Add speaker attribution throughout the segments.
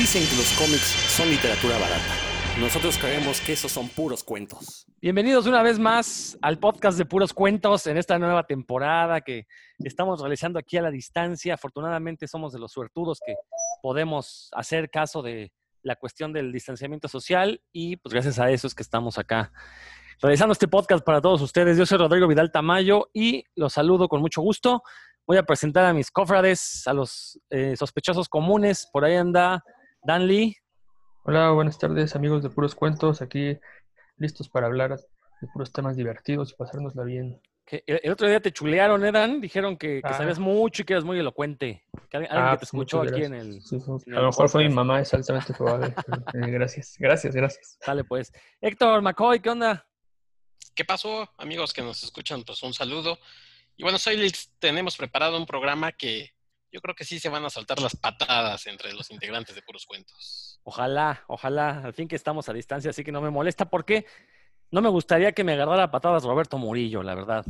Speaker 1: Dicen que los cómics son literatura barata. Nosotros creemos que esos son puros cuentos.
Speaker 2: Bienvenidos una vez más al podcast de Puros Cuentos en esta nueva temporada que estamos realizando aquí a la distancia. Afortunadamente somos de los suertudos que podemos hacer caso de la cuestión del distanciamiento social y pues gracias a eso es que estamos acá realizando este podcast para todos ustedes. Yo soy Rodrigo Vidal Tamayo y los saludo con mucho gusto. Voy a presentar a mis cofrades, a los eh, sospechosos comunes. Por ahí anda Dan Lee.
Speaker 3: Hola, buenas tardes amigos de Puros Cuentos, aquí listos para hablar de puros temas divertidos y pasárnosla bien.
Speaker 2: Que el, el otro día te chulearon, ¿eh, Dan? Dijeron que, que
Speaker 3: Ah.
Speaker 2: sabías mucho y que eras muy elocuente. Que alguien, alguien
Speaker 3: Ah,
Speaker 2: que te
Speaker 3: pues,
Speaker 2: escuchó aquí en el...
Speaker 3: Sí, sí.
Speaker 2: en
Speaker 3: A lo mejor fue mi mamá, es altamente probable. eh, gracias, gracias, gracias.
Speaker 2: Sale pues. Héctor McCoy, ¿qué onda?
Speaker 4: ¿Qué pasó, amigos que nos escuchan? Pues un saludo. Y bueno, hoy les tenemos preparado un programa que yo creo que sí se van a saltar las patadas entre los integrantes de Puros Cuentos.
Speaker 2: Ojalá, ojalá. Al fin que estamos a distancia, así que no me molesta porque no me gustaría que me agarrara patadas Roberto Murillo, la verdad.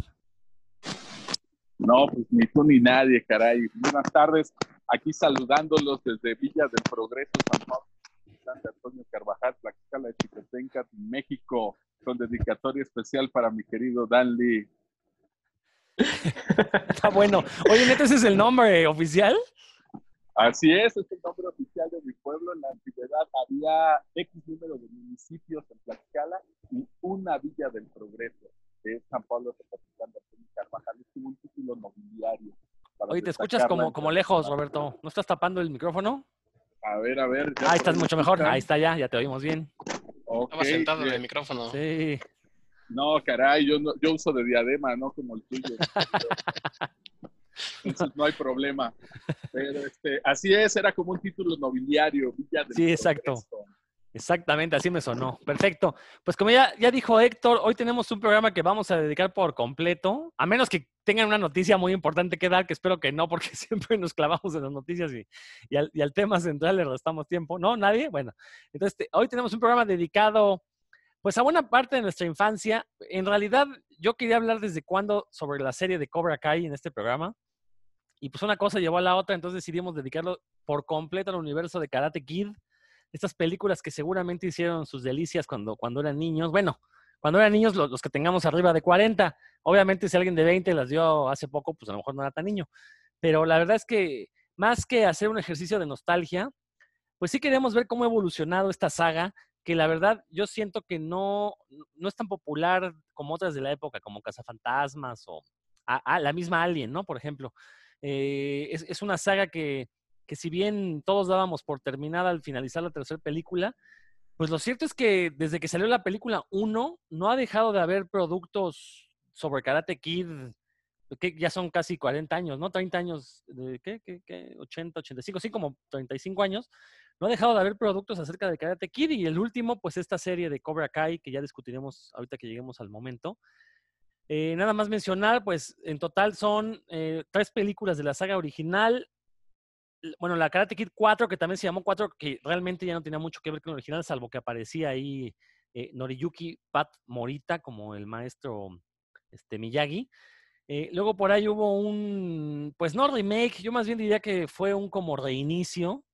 Speaker 5: No, pues ni tú ni nadie, caray. Buenas tardes, aquí saludándolos desde Villa del Progreso, San Pablo, San Antonio Carvajal, Tlaxcala de Chicotenca, México, con dedicatoria especial para mi querido Dan Lee.
Speaker 2: Está bueno. Oye, neta, ese es el nombre oficial.
Speaker 5: Así es, es el nombre oficial de mi pueblo. En la antigüedad había X número de municipios en Tlaxcala y una Villa del Progreso, que es San Pablo de Antonio Carvajal. Es como un título nobiliario.
Speaker 2: Oye, te escuchas como, como lejos, Roberto. ¿No estás tapando el micrófono?
Speaker 5: A ver, a ver.
Speaker 2: Ahí estás mucho mejor. Ahí está ya, ya te oímos bien.
Speaker 4: Estaba sentado en el micrófono.
Speaker 2: Sí.
Speaker 5: No, caray, yo, no- yo uso de diadema, no como el tuyo. Entonces no hay problema. Pero este, así es, era como un título nobiliario. Villa del
Speaker 2: Sí, exacto. Exactamente, así me sonó. Perfecto. Pues como ya, ya dijo Héctor, hoy tenemos un programa que vamos a dedicar por completo, a menos que tengan una noticia muy importante que dar, que espero que no, porque siempre nos clavamos en las noticias y, y al, y al tema central le restamos tiempo. ¿No? ¿Nadie? Bueno, entonces te- hoy tenemos un programa dedicado pues a buena parte de nuestra infancia. En realidad, yo quería hablar desde cuándo sobre la serie de Cobra Kai en este programa. Y pues una cosa llevó a la otra, entonces decidimos dedicarlo por completo al universo de Karate Kid estas películas que seguramente hicieron sus delicias cuando, cuando eran niños. Bueno, cuando eran niños, los, los que tengamos arriba de 40. Obviamente, si alguien de 20 las dio hace poco, pues a lo mejor no era tan niño. Pero la verdad es que más que hacer un ejercicio de nostalgia, pues sí queremos ver cómo ha evolucionado esta saga, que la verdad yo siento que no, no es tan popular como otras de la época, como Cazafantasmas o a- a la misma Alien, ¿no? Por ejemplo. Eh, es, es una saga que, que si bien todos dábamos por terminada al finalizar la tercera película, pues lo cierto es que desde que salió la película 1 no ha dejado de haber productos sobre Karate Kid, que ya son casi 40 años, ¿no? 30 años, de, ¿qué, qué, qué? 80, 85, sí, como 35 años. No ha dejado de haber productos acerca de Karate Kid y el último, pues esta serie de Cobra Kai, que ya discutiremos ahorita que lleguemos al momento. Eh, nada más mencionar, pues en total son eh, tres películas de la saga original, bueno, la Karate Kid 4, que también se llamó 4, que realmente ya no tenía mucho que ver con el original, salvo que aparecía ahí eh, Noriyuki Pat Morita como el maestro este, Miyagi. Luego por ahí hubo un, pues no remake, yo más bien diría que fue un como reinicio,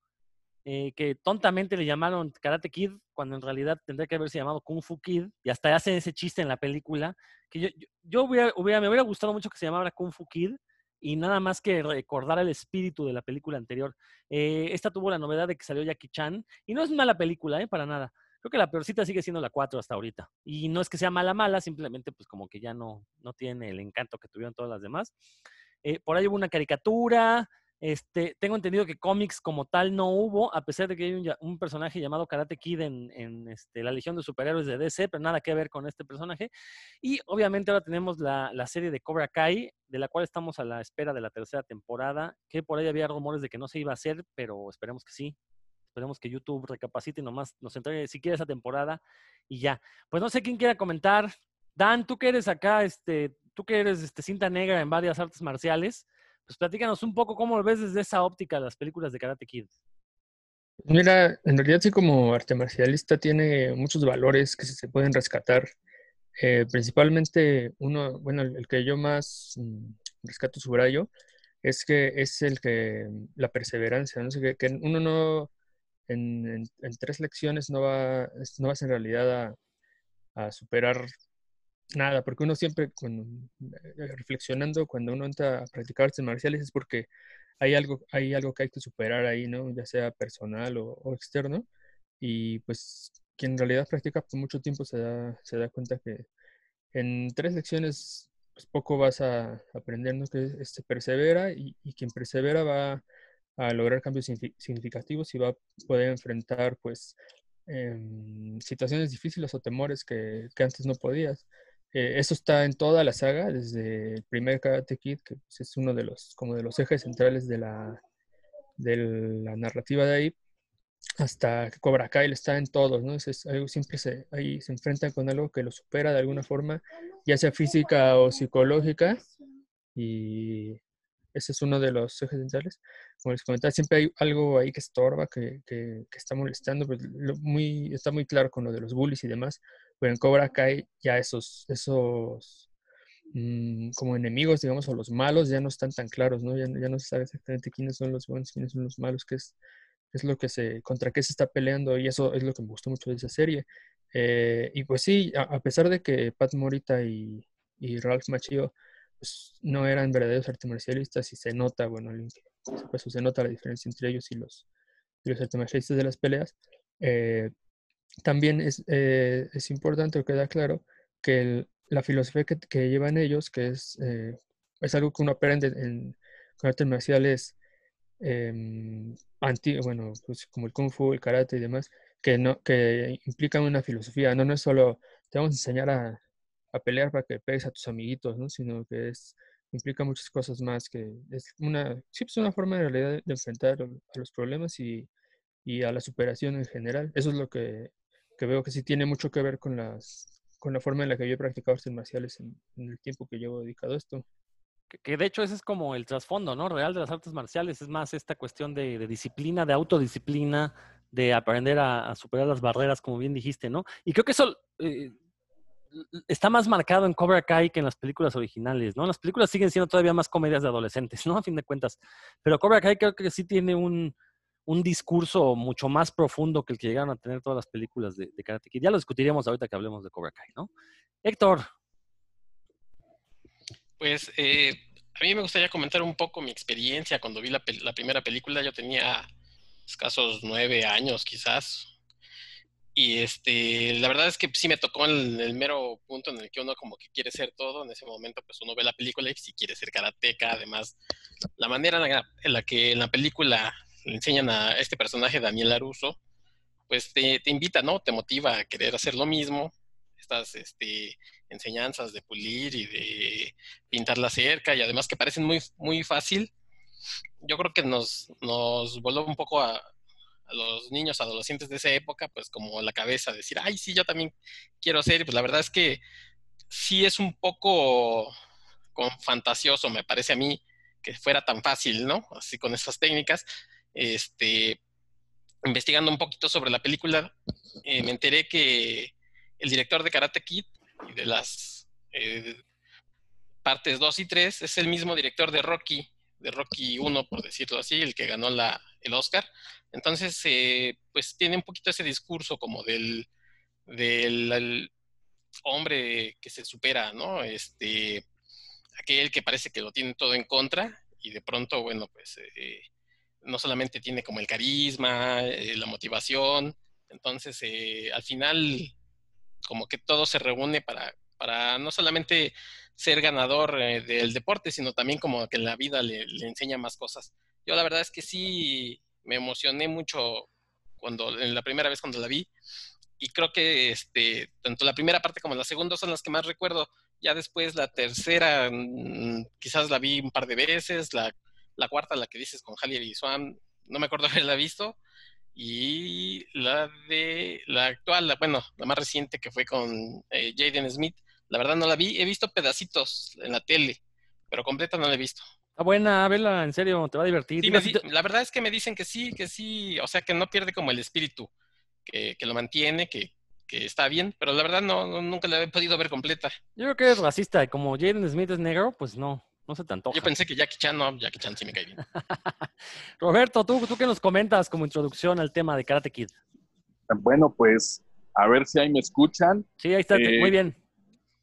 Speaker 2: eh, que tontamente le llamaron Karate Kid, cuando en realidad tendría que haberse llamado Kung Fu Kid, y hasta hacen ese chiste en la película, que yo, yo, yo hubiera- me hubiera gustado mucho que se llamara Kung Fu Kid, y nada más que recordar el espíritu de la película anterior. Eh, esta tuvo la novedad de que salió Jackie Chan, y no es mala película, ¿eh? Para nada. Creo que la peorcita sigue siendo la 4 hasta ahorita. Y no es que sea mala, mala, simplemente pues como que ya no, no tiene el encanto que tuvieron todas las demás. Eh, por ahí hubo una caricatura, este, tengo entendido que cómics como tal no hubo, a pesar de que hay un, personaje llamado Karate Kid en, este, la Legión de Superhéroes de DC, pero nada que ver con este personaje. Y obviamente ahora tenemos la, la serie de Cobra Kai, de la cual estamos a la espera de la tercera temporada, que por ahí había rumores de que no se iba a hacer, pero esperemos que sí. Esperemos que YouTube recapacite y nomás nos entregue siquiera esa temporada y ya. Pues no sé quién quiera comentar. Dan, tú que eres acá, este, tú que eres este, cinta negra en varias artes marciales, pues platícanos un poco cómo ves desde esa óptica las películas de Karate Kid.
Speaker 3: Mira, en realidad sí como arte marcialista tiene muchos valores que se pueden rescatar. Eh, principalmente uno, bueno, el, que yo más mm, rescato subrayo es que es el que la perseverancia, ¿no? Que, uno no, en, tres lecciones no, va, no vas en realidad a superar nada, porque uno siempre, eh, reflexionando, cuando uno entra a practicar artes marciales es porque hay algo, hay algo que hay que superar ahí, ¿no? Ya sea personal o, externo. Y pues quien en realidad practica por mucho tiempo se da, se da cuenta que en tres lecciones pues poco vas a aprender, ¿no? Que este, persevera y, quien persevera va a lograr cambios signifi- significativos y va a poder enfrentar pues em, situaciones difíciles o temores que, que antes no podías. Eh, eso está en toda la saga, desde el primer Karate Kid, que pues, es uno de los, como de los ejes centrales de la, de la narrativa de ahí, hasta que Cobra Kai está en todos, ¿no? Es, siempre se, ahí se enfrentan con algo que lo supera de alguna forma, ya sea física o psicológica, y ese es uno de los ejes centrales. Como les comentaba, siempre hay algo ahí que estorba, que, que, está molestando, pues lo muy, está muy claro con lo de los bullies y demás, pero en Cobra Kai ya esos, esos mm, como enemigos, digamos, o los malos ya no están tan claros, ¿no? Ya, ya no se sabe exactamente quiénes son los buenos, quiénes son los malos, qué es, es lo que se, contra qué se está peleando, y eso es lo que me gustó mucho de esa serie. Eh, y pues sí, a, a, pesar de que Pat Morita y, y Ralph Macchio pues, no eran verdaderos artes marcialistas y se nota, bueno, pues, se nota la diferencia entre ellos y los, y los artes marcialistas de las peleas. Eh, también es, eh, es, importante o queda claro que la filosofía que, que, llevan ellos, que es, eh, es algo que uno aprende en, con artes marciales eh, anti, bueno, pues como el kung fu, el karate y demás, que, no, que implican una filosofía, no, no es solo te vamos a enseñar a, a pelear para que pegues a tus amiguitos, ¿no? sino que es, implica muchas cosas más, que es una, sí, es una forma en realidad de enfrentar a los problemas y, y a la superación en general. Eso es lo que, que, veo que sí tiene mucho que ver con, las, con la forma en la que yo he practicado artes marciales en, el tiempo que llevo dedicado a esto.
Speaker 2: Que, de hecho ese es como el trasfondo, ¿no? Real de las artes marciales, es más esta cuestión de, disciplina, de autodisciplina, de aprender a, a, superar las barreras, como bien dijiste, ¿no? Y creo que eso eh, está más marcado en Cobra Kai que en las películas originales, ¿no? Las películas siguen siendo todavía más comedias de adolescentes, ¿no? A fin de cuentas. Pero Cobra Kai creo que sí tiene un, un discurso mucho más profundo que el que llegaron a tener todas las películas de, de Karate Kid. Ya lo discutiremos ahorita que hablemos de Cobra Kai, ¿no? Héctor.
Speaker 4: Pues eh, a mí me gustaría comentar un poco mi experiencia cuando vi la, la primera película. Yo tenía escasos nueve años quizás, y este, la verdad es que sí me tocó en el mero punto en el que uno como que quiere ser todo. En ese momento, pues uno ve la película y si quiere ser karateca. Además, la manera en la, que en la película enseñan a este personaje, Daniel Aruso, pues te, invita, ¿no? Te motiva a querer hacer lo mismo. Estas este, enseñanzas de pulir y de pintar la cerca y además que parecen muy, muy fácil. Yo creo que nos, nos voló un poco a, los niños adolescentes de esa época, pues como la cabeza, decir, ay, sí, yo también quiero ser. Pues la verdad es que sí es un poco con fantasioso, me parece a mí, que fuera tan fácil, ¿no? Así con esas técnicas. Este, investigando un poquito sobre la película, eh, me enteré que el director de Karate Kid y de las eh, partes 2 y 3 es el mismo director de Rocky, de Rocky 1, por decirlo así, el que ganó el Oscar. Entonces, eh, pues tiene un poquito ese discurso como del, del hombre que se supera, ¿no? Este, aquel que parece que lo tiene todo en contra y de pronto, bueno, pues no solamente tiene como el carisma, eh, la motivación, entonces eh, al final como que todo se reúne para, para no solamente ser ganador eh, del deporte, sino también como que la vida le, enseña más cosas. Yo la verdad es que sí me emocioné mucho cuando la primera vez cuando la vi y creo que este tanto la primera parte como la segunda son las que más recuerdo. Ya después la tercera mmm, quizás la vi un par de veces, la, la cuarta la que dices con Hallier y Swan no me acuerdo haberla visto y la de la actual, la, bueno, la más reciente que fue con eh, Jaden Smith, la verdad no la vi, he visto pedacitos en la tele, pero completa no la he visto.
Speaker 2: Está buena, vela, en serio, te va a divertir.
Speaker 4: Sí, la verdad es que me dicen que sí, que sí, o sea, que no pierde como el espíritu, que, que lo mantiene, que, que, está bien, pero la verdad no, no, nunca la he podido ver completa.
Speaker 2: Yo creo que es racista, y como Jaden Smith es negro, pues no. No se te antoja.
Speaker 4: Yo pensé que Jackie Chan, no, Jackie Chan sí me cae bien.
Speaker 2: Roberto, ¿tú, ¿tú qué nos comentas como introducción al tema de Karate Kid?
Speaker 6: Bueno, pues a ver si ahí me escuchan.
Speaker 2: Sí, ahí está,
Speaker 6: Eh,
Speaker 2: muy bien.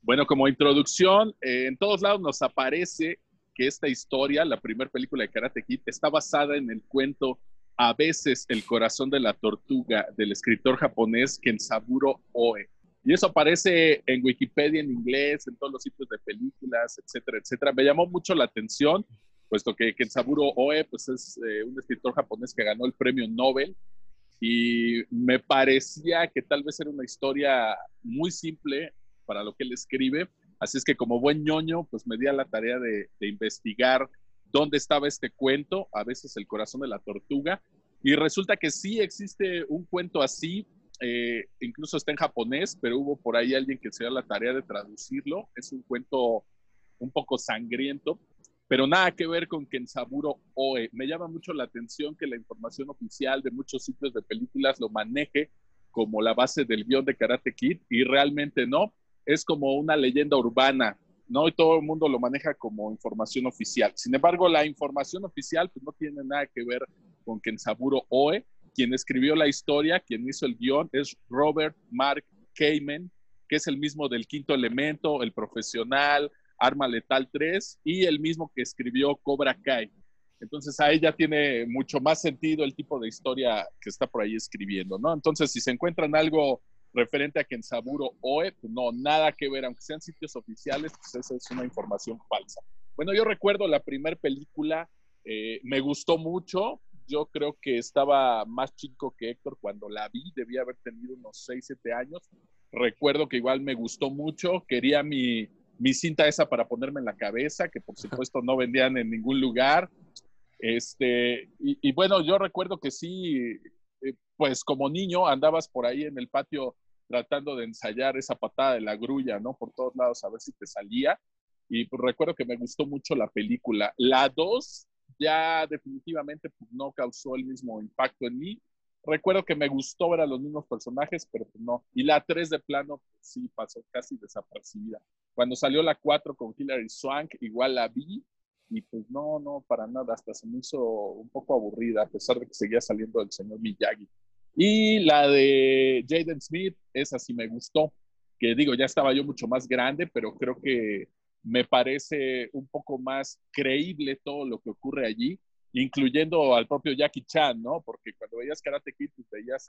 Speaker 6: Bueno, como introducción, eh, en todos lados nos aparece que esta historia, la primera película de Karate Kid, está basada en el cuento A veces el corazón de la tortuga del escritor japonés Kensaburo Oe. Y eso aparece en Wikipedia en inglés, en todos los sitios de películas, etcétera, etcétera. Me llamó mucho la atención, puesto que Kensaburo Oe pues, es eh, un escritor japonés que ganó el premio Nobel y me parecía que tal vez era una historia muy simple para lo que él escribe. Así es que como buen ñoño, pues me di a la tarea de, de investigar dónde estaba este cuento, a veces el corazón de la tortuga, y resulta que sí existe un cuento así, eh, incluso está en japonés, pero hubo por ahí alguien que se dio la tarea de traducirlo. Es un cuento un poco sangriento, pero nada que ver con Kensaburo Oe. Me llama mucho la atención que la información oficial de muchos sitios de películas lo maneje como la base del guion de Karate Kid y realmente no. Es como una leyenda urbana, ¿no? Y todo el mundo lo maneja como información oficial. Sin embargo, la información oficial pues, no tiene nada que ver con Kensaburo Oe. Quien escribió la historia, quien hizo el guion, es Robert Mark Kamen, que es el mismo del Quinto Elemento, El Profesional, Arma Letal 3 y el mismo que escribió Cobra Kai. Entonces ahí ya tiene mucho más sentido el tipo de historia que está por ahí escribiendo, ¿no? Entonces si se encuentran algo referente a Kensaburo Oe, pues no, nada que ver, aunque sean sitios oficiales, pues esa es una información falsa. Bueno, yo recuerdo la primera película, eh, me gustó mucho, yo creo que estaba más chico que Héctor cuando la vi, debía haber tenido unos 6, 7 años. Recuerdo que igual me gustó mucho, quería mi, mi cinta esa para ponerme en la cabeza, que por supuesto no vendían en ningún lugar. Este, y, y bueno, yo recuerdo que sí, eh, pues como niño andabas por ahí en el patio tratando de ensayar esa patada de la grulla, ¿no? Por todos lados a ver si te salía. Y pues, recuerdo que me gustó mucho la película. La 2 ya definitivamente pues, no causó el mismo impacto en mí. Recuerdo que me gustó ver a los mismos personajes, pero pues, no. Y la 3 de plano pues, sí pasó casi desapercibida. Cuando salió la 4 con Hilary Swank, igual la vi y pues no, no, para nada, hasta se me hizo un poco aburrida, a pesar de que seguía saliendo el señor Miyagi. Y la de Jaden Smith, esa sí me gustó, que digo, ya estaba yo mucho más grande, pero creo que me parece un poco más creíble todo lo que ocurre allí, incluyendo al propio Jackie Chan, ¿no? Porque cuando veías Karate Kid, veías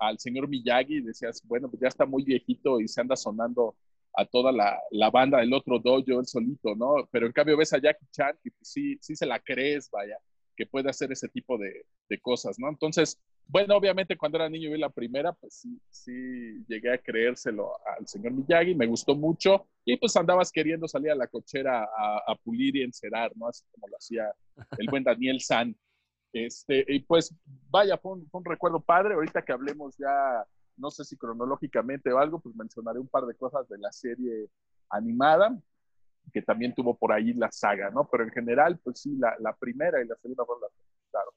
Speaker 6: al señor Miyagi y decías, bueno, pues ya está muy viejito y se anda sonando a toda la, la, banda del otro dojo, él solito, ¿no? Pero en cambio ves a Jackie Chan y pues sí, sí se la crees, vaya, que puede hacer ese tipo de, de cosas, ¿no? Entonces, bueno, obviamente cuando era niño vi la primera, pues sí, sí llegué a creérselo al señor Miyagi, me gustó mucho y pues andabas queriendo salir a la cochera a, pulir y encerar, ¿no? Así como lo hacía el buen Daniel San. Este, y pues vaya, fue un, recuerdo padre, ahorita que hablemos ya no sé si cronológicamente o algo, pues mencionaré un par de cosas de la serie animada, que también tuvo por ahí la saga, ¿no? Pero en general, pues sí, la, primera y la segunda fueron las gustaron.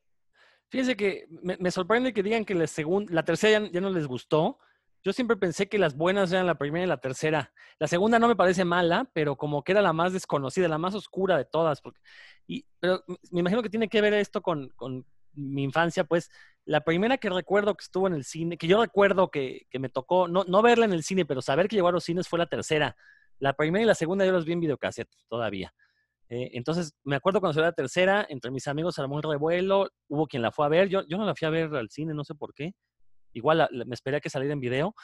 Speaker 2: Fíjense que me, sorprende que digan que la, segunda, la tercera ya, no les gustó. Yo siempre pensé que las buenas eran la primera y la tercera. La segunda no me parece mala, pero como que era la más desconocida, la más oscura de todas. Y, pero me imagino que tiene que ver esto con, con mi infancia, pues la primera que recuerdo que estuvo en el cine, que yo recuerdo que, que me tocó, no, no, verla en el cine, pero saber que llegó a los cines fue la tercera. La primera y la segunda yo las vi en videocassette todavía. Eh, entonces, me acuerdo cuando salió la tercera, entre mis amigos armó un revuelo, hubo quien la fue a ver, yo, yo no la fui a ver al cine, no sé por qué. Igual me esperé a que saliera en video.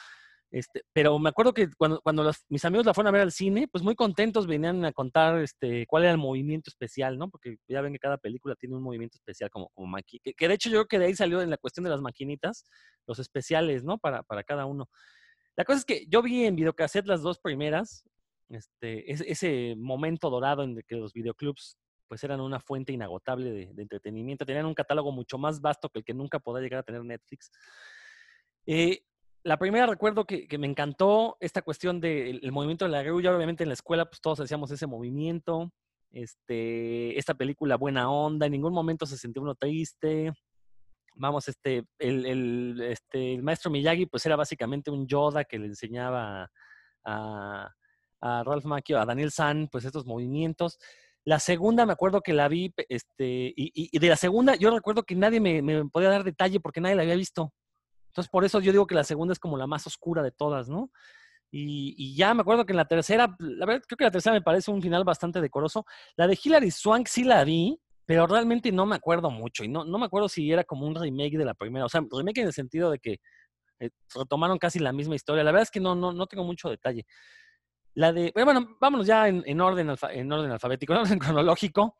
Speaker 2: Este, pero me acuerdo que cuando, cuando mis amigos la fueron a ver al cine, pues muy contentos venían a contar este, cuál era el movimiento especial, ¿no? Porque ya ven que cada película tiene un movimiento especial como, como maqui que, de hecho yo creo que de ahí salió en la cuestión de las maquinitas, los especiales, ¿no? Para, para cada uno. La cosa es que yo vi en videocassette las dos primeras, este, ese, ese momento dorado en el que los videoclubs pues eran una fuente inagotable de, de, entretenimiento, tenían un catálogo mucho más vasto que el que nunca podrá llegar a tener Netflix. Eh, la primera recuerdo que, me encantó esta cuestión del de movimiento de la grulla. Obviamente en la escuela, pues todos hacíamos ese movimiento. Este, esta película buena onda, en ningún momento se sintió uno triste. Vamos, este, el, este, el maestro Miyagi, pues era básicamente un Yoda que le enseñaba a, Ralph Macchio, a Daniel San, pues estos movimientos. La segunda me acuerdo que la vi, este, y, y de la segunda yo recuerdo que nadie me, me, podía dar detalle porque nadie la había visto. Entonces, por eso yo digo que la segunda es como la más oscura de todas, ¿no? Y, ya me acuerdo que en la tercera, la verdad, creo que la tercera me parece un final bastante decoroso. La de Hilary Swank sí la vi, pero realmente no me acuerdo mucho. Y no, no me acuerdo si era como un remake de la primera. O sea, remake en el sentido de que eh, retomaron casi la misma historia. La verdad es que no, no, no tengo mucho detalle. La de, bueno, vámonos ya en, en orden, en orden alfabético, en orden cronológico.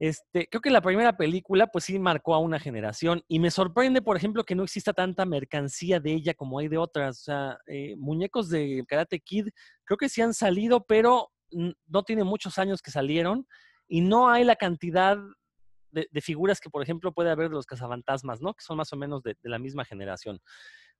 Speaker 2: Este, creo que la primera película, pues sí marcó a una generación. Y me sorprende, por ejemplo, que no exista tanta mercancía de ella como hay de otras. O sea, eh, muñecos de Karate Kid, creo que sí han salido, pero no tiene muchos años que salieron. Y no hay la cantidad de, figuras que, por ejemplo, puede haber de los cazafantasmas, ¿no? Que son más o menos de la misma generación.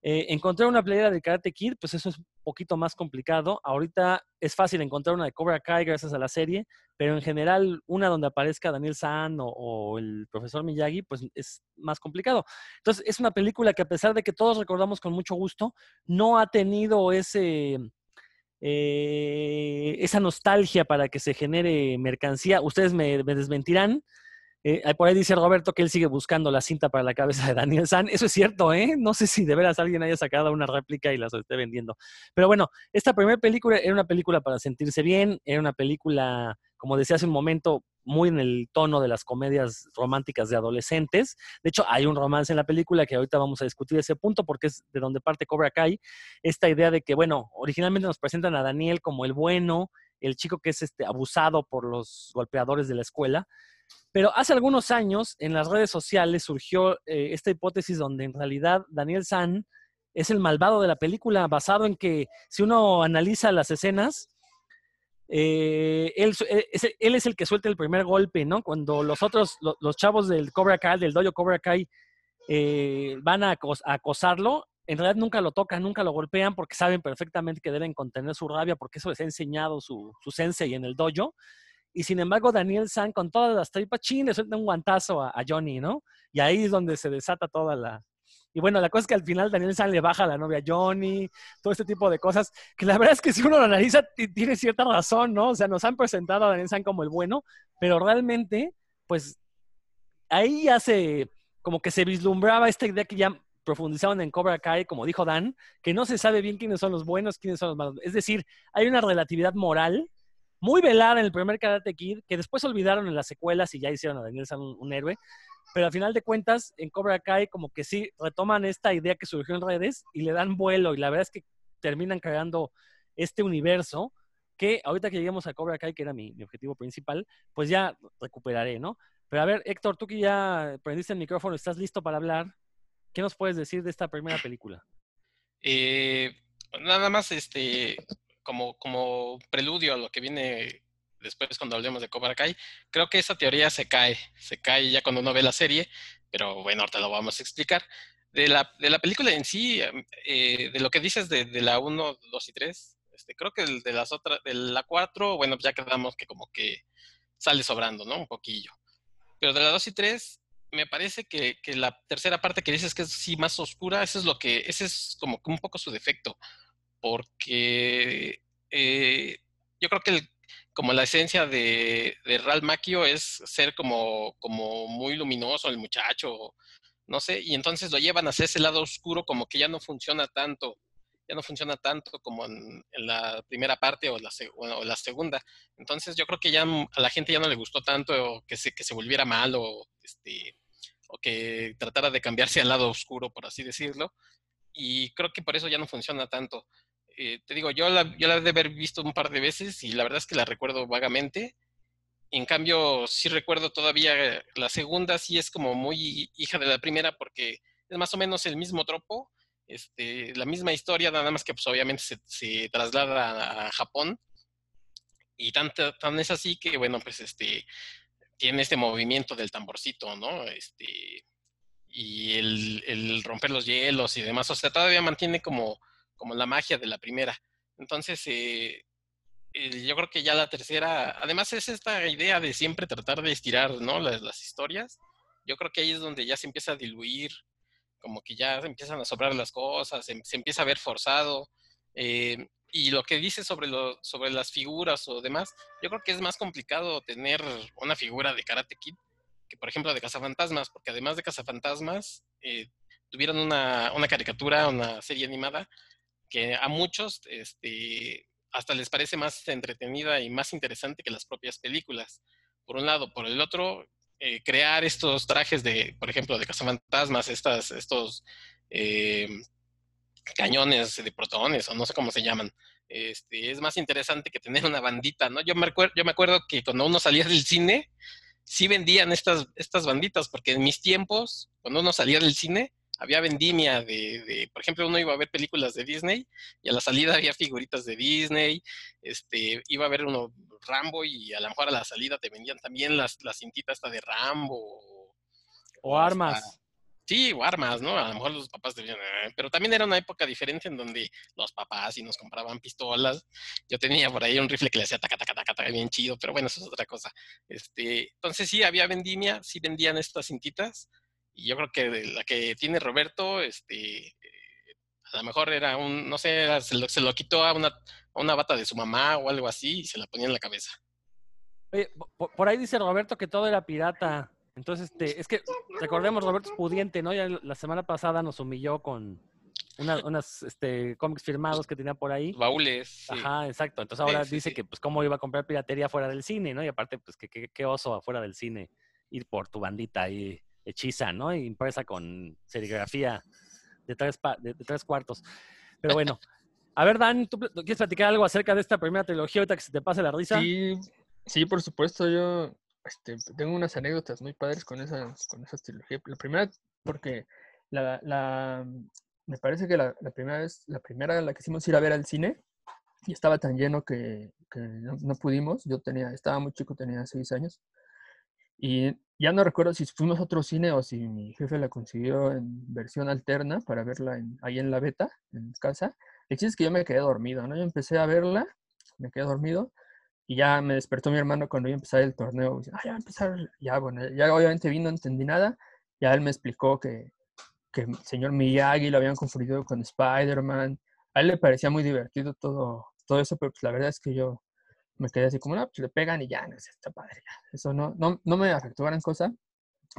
Speaker 2: Eh, encontrar una playera de Karate Kid, pues eso es un poquito más complicado. Ahorita es fácil encontrar una de Cobra Kai gracias a la serie, pero en general una donde aparezca Daniel San o, el profesor Miyagi, pues es más complicado. Entonces es una película que a pesar de que todos recordamos con mucho gusto, no ha tenido ese... Eh, esa nostalgia para que se genere mercancía. Ustedes me desmentirán, eh, por ahí dice Roberto que él sigue buscando la cinta para la cabeza de Daniel San. Eso es cierto, ¿eh? No sé si de veras alguien haya sacado una réplica y la esté vendiendo. Pero bueno, esta primera película era una película para sentirse bien, era una película, como decía hace un momento, muy en el tono de las comedias románticas de adolescentes. De hecho, hay un romance en la película que ahorita vamos a discutir ese punto porque es de donde parte Cobra Kai. Esta idea de que, bueno, originalmente nos presentan a Daniel como el bueno, el chico que es este, abusado por los golpeadores de la escuela pero hace algunos años en las redes sociales surgió eh, esta hipótesis donde en realidad Daniel San es el malvado de la película, basado en que si uno analiza las escenas, eh, él, eh, es, el que suelta el primer golpe, ¿no? Cuando los otros, los, chavos del Cobra Kai, del dojo Cobra Kai, van a, acosarlo, en realidad nunca lo tocan, nunca lo golpean porque saben perfectamente que deben contener su rabia porque eso les ha enseñado su, su sensei en el dojo. Y sin embargo, Daniel San, con todas las tripas, chin, le suelta un guantazo a, Johnny, ¿no? Y ahí es donde se desata toda la. Y bueno, la cosa es que al final Daniel San le baja a la novia Johnny, todo este tipo de cosas, que la verdad es que si uno lo analiza, tiene cierta razón, ¿no? O sea, nos han presentado a Daniel San como el bueno, pero realmente, pues ahí ya se, como que se vislumbraba esta idea que ya profundizaron en Cobra Kai, como dijo Dan, que no se sabe bien quiénes son los buenos, quiénes son los malos. Es decir, hay una relatividad moral muy velada en el primer Karate Kid, que después olvidaron en las secuelas y ya hicieron a Daniel San un, héroe. Pero al final de cuentas, en Cobra Kai, como que sí retoman esta idea que surgió en redes y le dan vuelo. Y la verdad es que terminan creando este universo que ahorita que lleguemos a Cobra Kai, que era mi, objetivo principal, pues ya recuperaré, ¿no? Pero a ver, Héctor, tú que ya prendiste el micrófono, ¿estás listo para hablar? ¿Qué nos puedes decir de esta primera película?
Speaker 4: Eh, nada más, este, como, como preludio a lo que viene después cuando hablemos de Cobra Kai, creo que esa teoría se cae, se cae ya cuando uno ve la serie, pero bueno, ahorita lo vamos a explicar. De la, de la película en sí, em, eh, de lo que dices de, de, la 1, 2 y 3, este, creo que de las otras, de la 4, bueno, ya quedamos que como que sale sobrando, ¿no? Un poquillo. Pero de la 2 y 3, me parece que, que, la tercera parte que dices que es sí más oscura, eso es lo que, ese es como que un poco su defecto porque eh, yo creo que como la esencia de, de Ralph Macchio es ser como, como muy luminoso el muchacho, no sé, y entonces lo llevan hacia ese lado oscuro como que ya no funciona tanto, ya no funciona tanto como en, la primera parte o la, segunda. Entonces yo creo que ya a la gente ya no le gustó tanto que se, que se volviera mal o, este, o que tratara de cambiarse al lado oscuro, por así decirlo. Y creo que por eso ya no funciona tanto. Eh, te digo, yo la, yo la de haber visto un par de veces y la verdad es que la recuerdo vagamente. En cambio, sí recuerdo todavía la segunda, sí es como muy hija de la primera porque es más o menos el mismo tropo, este, la misma historia, nada más que pues obviamente se, traslada a, Japón. Y tan, tan es así que, bueno, pues este, tiene este movimiento del tamborcito, ¿no? Este, y el, el romper los hielos y demás. O sea, todavía mantiene como como la magia de la primera. Entonces, eh, yo creo que ya la tercera, además es esta idea de siempre tratar de estirar, ¿no? Las, historias. Yo creo que ahí es donde ya se empieza a diluir, como que ya empiezan a sobrar las cosas, se, empieza a ver forzado. Eh, y lo que dice sobre, lo, sobre las figuras o demás, yo creo que es más complicado tener una figura de Karate Kid que, por ejemplo, de Cazafantasmas, porque además de Cazafantasmas, eh, tuvieron una, una, caricatura, una serie animada, que a muchos este, hasta les parece más entretenida y más interesante que las propias películas. Por un lado, por el otro, eh, crear estos trajes de, por ejemplo, de cazafantasmas, estas, estos eh, cañones de protones o no sé cómo se llaman. Este, es más interesante que tener una bandita, ¿no? Yo me, acuerdo, yo me acuerdo que cuando uno salía del cine, sí vendían estas, estas banditas, porque en mis tiempos, cuando uno salía del cine, había vendimia de, de, por ejemplo, uno iba a ver películas de Disney y a la salida había figuritas de Disney, este, iba a ver uno Rambo y a lo mejor a la salida te vendían también las, las cintitas de Rambo.
Speaker 2: O, o armas.
Speaker 4: Sí, o armas, ¿no? A lo mejor los papás debían, eh, pero también era una época diferente en donde los papás y nos compraban pistolas. Yo tenía por ahí un rifle que le hacía taca, taca, taca, taca, bien chido, pero bueno, eso es otra cosa. Este, entonces sí, había vendimia, sí vendían estas cintitas, y yo creo que la que tiene Roberto, este, eh, a lo mejor era un, no sé, se, lo, se lo, quitó a una, a una bata de su mamá o algo así y se la ponía en la cabeza.
Speaker 2: Oye, por, ahí dice Roberto que todo era pirata. Entonces, este, es que recordemos, Roberto es pudiente, ¿no? Ya la semana pasada nos humilló con una, unas este, cómics firmados que tenía por ahí.
Speaker 4: Baúles. Sí.
Speaker 2: Ajá, exacto. Entonces ahora
Speaker 4: sí,
Speaker 2: dice
Speaker 4: sí.
Speaker 2: que, pues, cómo iba a comprar piratería fuera del cine, ¿no? Y aparte, pues, que qué oso afuera del cine ir por tu bandita ahí hechiza, ¿no? Impresa con serigrafía de tres, pa- de, de tres cuartos. Pero bueno. A ver, Dan, ¿tú quieres platicar algo acerca de esta primera trilogía ahorita que se te pase la risa?
Speaker 3: Sí, sí, por supuesto, yo este, tengo unas anécdotas muy padres con esa, con esa trilogía. La primera, porque la, la, me parece que la, la primera vez, la primera la que hicimos ir a ver al cine, y estaba tan lleno que, que no, no pudimos. Yo tenía, estaba muy chico, tenía seis años. Y ya no recuerdo si fuimos a otro cine o si mi jefe la consiguió en versión alterna para verla en- ahí en la beta, en casa. El chiste es que yo me quedé dormido, ¿no? Yo empecé a verla, me quedé dormido y ya me despertó mi hermano cuando iba a empezar el torneo. Dice, ah, ya va a empezar. Ya, bueno, ya obviamente vi, no entendí nada. Ya él me explicó que, que el señor Miyagi lo habían confundido con Spider-Man. A él le parecía muy divertido todo, todo eso, pero pues la verdad es que yo me quedé así como, no, pues le pegan y ya, no sé, está padre. ya". Eso no, no, no me afectó gran cosa,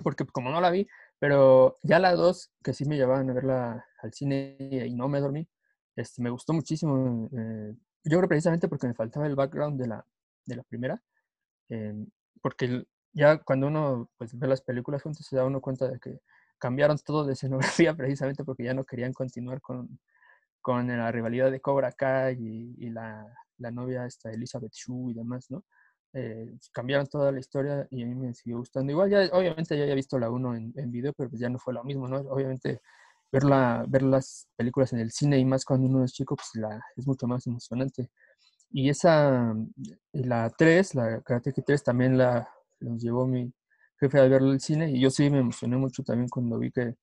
Speaker 3: porque como no la vi, pero ya la dos, que sí me llevaban a verla al cine y no me dormí, este, me gustó muchísimo. eh, yo creo precisamente porque me faltaba el background de la, de la primera, eh, porque ya cuando uno pues, ve las películas juntos se da uno cuenta de que cambiaron todo de escenografía precisamente porque ya no querían continuar con, con la rivalidad de Cobra Kai y, y la, la novia esta Elizabeth Shue y demás, ¿no? Eh, cambiaron toda la historia y a mí me siguió gustando. Igual ya, obviamente ya había visto la 1 en, en video, pero pues ya no fue lo mismo, ¿no? Obviamente ver, la, ver las películas en el cine y más cuando uno es chico, pues la, es mucho más emocionante. Y esa, la 3, la Karate Kid 3, también la nos llevó mi jefe a verla al cine y yo sí me emocioné mucho también cuando vi que,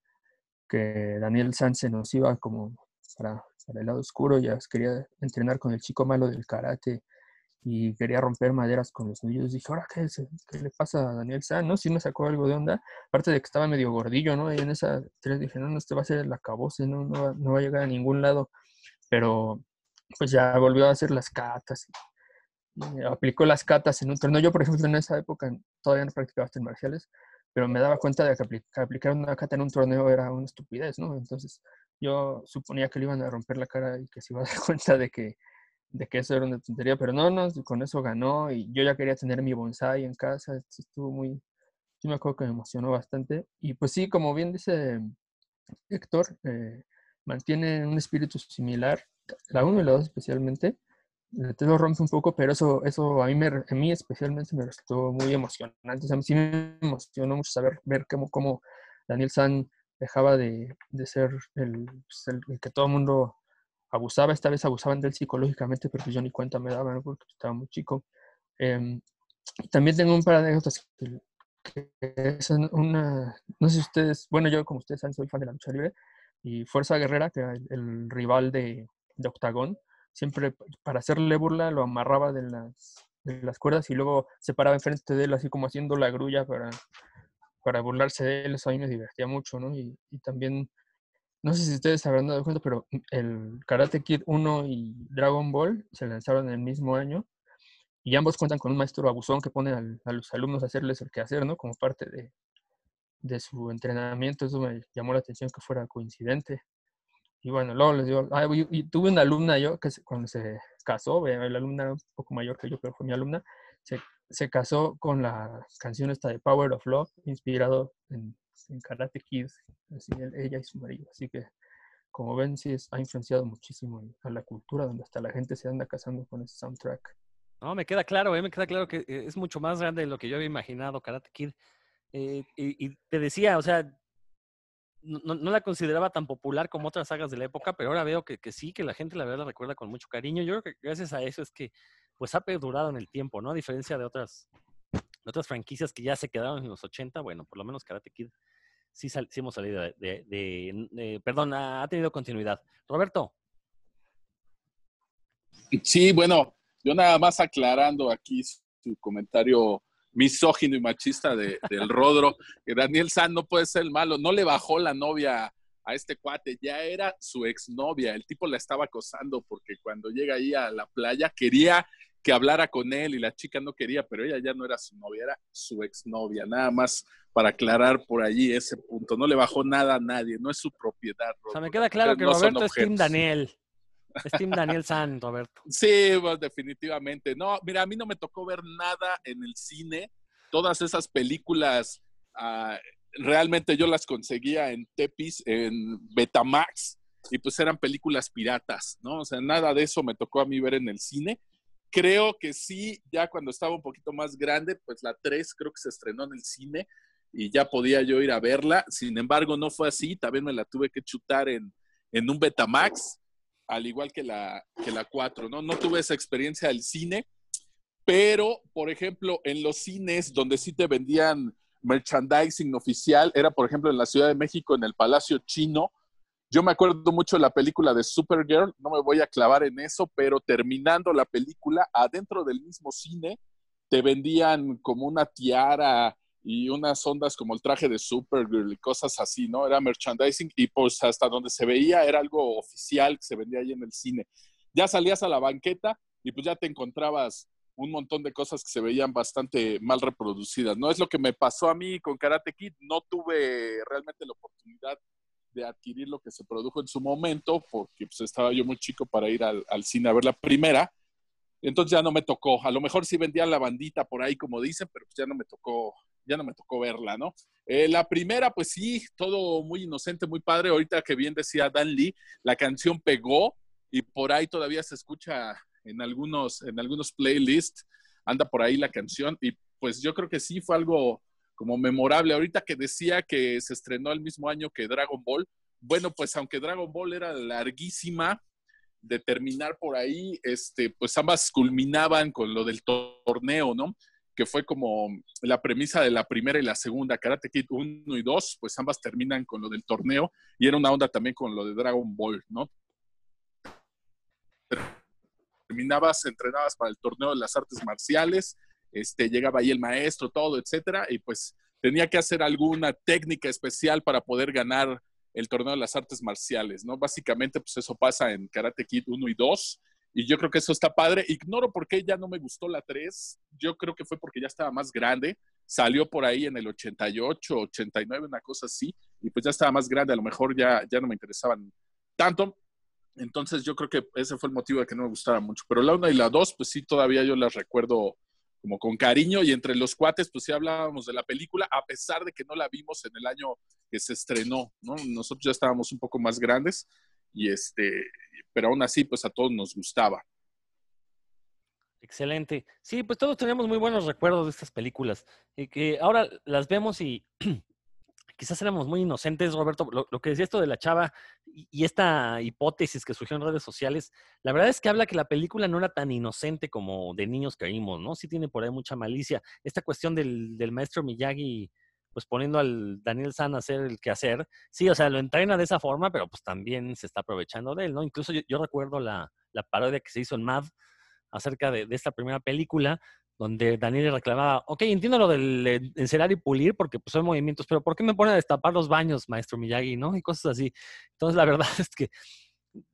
Speaker 3: que Daniel San se nos iba como para, el lado oscuro, ya quería entrenar con el chico malo del karate y quería romper maderas con los niños. Dije, ¿ahora qué, se- qué le pasa a Daniel San? ¿No? Sí me sacó algo de onda. Aparte de que estaba medio gordillo, ¿no? Y en esa tres dije, no, no, este va a ser el acabose, ¿no? No no va a llegar a ningún lado. Pero pues ya volvió a hacer las catas. aplicó las catas en un torneo. Yo, por ejemplo, en esa época todavía no practicaba artes marciales, pero me daba cuenta de que aplicar una cata en un torneo era una estupidez, ¿no? Entonces yo suponía que le iban a romper la cara y que se iba a dar cuenta de que, de que eso era una tontería, pero no, no, con eso ganó y yo ya quería tener mi bonsai en casa, estuvo muy, sí me acuerdo que me emocionó bastante. Y pues sí, como bien dice Héctor, eh, mantiene un espíritu similar, la 1 y la 2 especialmente, la 3 lo rompe un poco, pero eso, eso a, mí me, a mí especialmente me resultó muy emocionante, o sea, sí me emocionó mucho saber, ver cómo, cómo Daniel San dejaba de, de ser el, pues, el- que todo el mundo abusaba, esta vez abusaban de él psicológicamente, pero pues yo ni cuenta me daba, porque estaba muy chico. Y también tengo un par de anécdotas que, que es una, no sé si ustedes, bueno, yo como ustedes saben soy fan de la lucha libre, y Fuerza Guerrera, que era el, el rival de, de Octagón, siempre para hacerle burla lo amarraba de las, de las cuerdas y luego se paraba enfrente de él así como haciendo la grulla para, para burlarse de él, eso a mí me divertía mucho, ¿no? Y, también no sé si ustedes habrán dado cuenta, pero el Karate Kid 1 y Dragon Ball se lanzaron en el mismo año y ambos cuentan con un maestro abusón que pone a los alumnos a hacerles el quehacer, ¿no? Como parte de, de su entrenamiento. Eso me llamó la atención que fuera coincidente. Y bueno, luego les digo, ah, y, y tuve una alumna yo que se- cuando se casó, eh, la alumna un poco mayor que yo, pero fue mi alumna, se, casó con la canción esta de Power of Love, inspirado en, Karate Kid, así, él- ella y su marido. Así que, como ven, sí es- ha influenciado muchísimo a la cultura, donde hasta la gente se anda casando con ese soundtrack.
Speaker 2: No, me queda claro, eh, me queda claro que eh, es mucho más grande de lo que yo había imaginado, Karate Kid. Eh, y, te decía, o sea, no la consideraba tan popular como otras sagas de la época, pero ahora veo que, que sí, que la gente la verdad la recuerda con mucho cariño. Yo creo que gracias a eso es que pues ha perdurado en el tiempo, ¿no? A diferencia de otras, de otras franquicias que ya se quedaron en los 80, bueno, por lo menos Karate Kid sí, sal- sí hemos salido de, perdón, ha ha tenido continuidad. Roberto,
Speaker 6: Sí, bueno, yo nada más aclarando aquí su comentario misógino y machista de, del Rodro, que Daniel San no puede ser el malo, no le bajó la novia a este cuate, ya era su exnovia, el tipo la estaba acosando porque cuando llega ahí a la playa quería que hablara con él y la chica no quería, pero ella ya no era su novia, era su exnovia, nada más para aclarar por allí ese punto, no le bajó nada a nadie, no es su propiedad.
Speaker 2: o sea, me queda claro que
Speaker 6: no
Speaker 2: Roberto es
Speaker 6: objetos.
Speaker 2: Daniel. Es Team Daniel San, Roberto.
Speaker 6: Sí, pues, definitivamente. No, mira, a mí no me tocó ver nada en el cine. Todas esas películas, ah, realmente yo las conseguía en Tepis, en Betamax, y pues eran películas piratas, ¿no? O sea, nada de eso me tocó a mí ver en el cine. Creo que sí, ya cuando estaba un poquito más grande, pues la 3 creo que se estrenó en el cine y ya podía yo ir a verla. Sin embargo, no fue así. También me la tuve que chutar en, en un Betamax al igual que la, que la 4, ¿no? No tuve esa experiencia del cine, pero, por ejemplo, en los cines donde sí te vendían merchandising oficial, era, por ejemplo, en la Ciudad de México, en el Palacio Chino. Yo me acuerdo mucho de la película de Supergirl, no me voy a clavar en eso, pero terminando la película, adentro del mismo cine, te vendían como una tiara y unas ondas como el traje de Supergirl y cosas así, ¿no? Era merchandising y pues hasta donde se veía era algo oficial que se vendía ahí en el cine. Ya salías a la banqueta y pues ya te encontrabas un montón de cosas que se veían bastante mal reproducidas. No es lo que me pasó a mí con Karate Kid, no tuve realmente la oportunidad de adquirir lo que se produjo en su momento, porque pues, estaba yo muy chico para ir al, cine a ver la primera, entonces ya no me tocó. A lo mejor sí vendían la bandita por ahí, como dicen, pero pues ya no me tocó, ya no me tocó verla, ¿no? Eh, la primera, pues sí, todo muy inocente, muy padre. Ahorita que bien decía Dan Lee, la canción pegó y por ahí todavía se escucha en algunos, en algunos playlists, anda por ahí la canción y pues yo creo que sí fue algo como memorable. Ahorita que decía que se estrenó el mismo año que Dragon Ball, bueno, pues aunque Dragon Ball era larguísima, de terminar por ahí, este, pues ambas culminaban con lo del torneo, ¿no? Que fue como la premisa de la primera y la segunda, Karate Kid 1 y 2, pues ambas terminan con lo del torneo y era una onda también con lo de Dragon Ball, ¿no? Terminabas, entrenabas para el torneo de las artes marciales, este, llegaba ahí el maestro, todo, etcétera, y pues tenía que hacer alguna técnica especial para poder ganar el torneo de las artes marciales, ¿no? Básicamente, pues eso pasa en Karate Kid 1 y 2, y yo creo que eso está padre. Ignoro por qué ya no me gustó la 3, yo creo que fue porque ya estaba más grande, salió por ahí en el 88, 89, una cosa así, y pues ya estaba más grande, a lo mejor ya, ya no me interesaban tanto. Entonces yo creo que ese fue el motivo de que no me gustara mucho. Pero la 1 y la 2, pues sí, todavía yo las recuerdo como con cariño y entre los cuates, pues sí hablábamos de la película, a pesar de que no la vimos en el año que se estrenó, ¿no? Nosotros ya estábamos un poco más grandes y este, pero aún así, pues a todos nos gustaba.
Speaker 2: Excelente. Sí, pues todos tenemos muy buenos recuerdos de estas películas. Y que ahora las vemos y quizás éramos muy inocentes, Roberto. Lo, que decía esto de la chava y, esta hipótesis que surgió en redes sociales, la verdad es que habla que la película no era tan inocente como de niños creímos, ¿no? Sí tiene por ahí mucha malicia. Esta cuestión del, del maestro Miyagi, pues poniendo al Daniel San a hacer el quehacer, sí, o sea, lo entrena de esa forma, pero pues también se está aprovechando de él, ¿no? Incluso yo, yo recuerdo la, la, parodia que se hizo en Mad acerca de esta primera película, donde Daniel reclamaba, ok, entiendo lo del encerar y pulir porque pues son movimientos, pero ¿por qué me pone a destapar los baños, maestro Miyagi, no? Y cosas así. Entonces, la verdad es que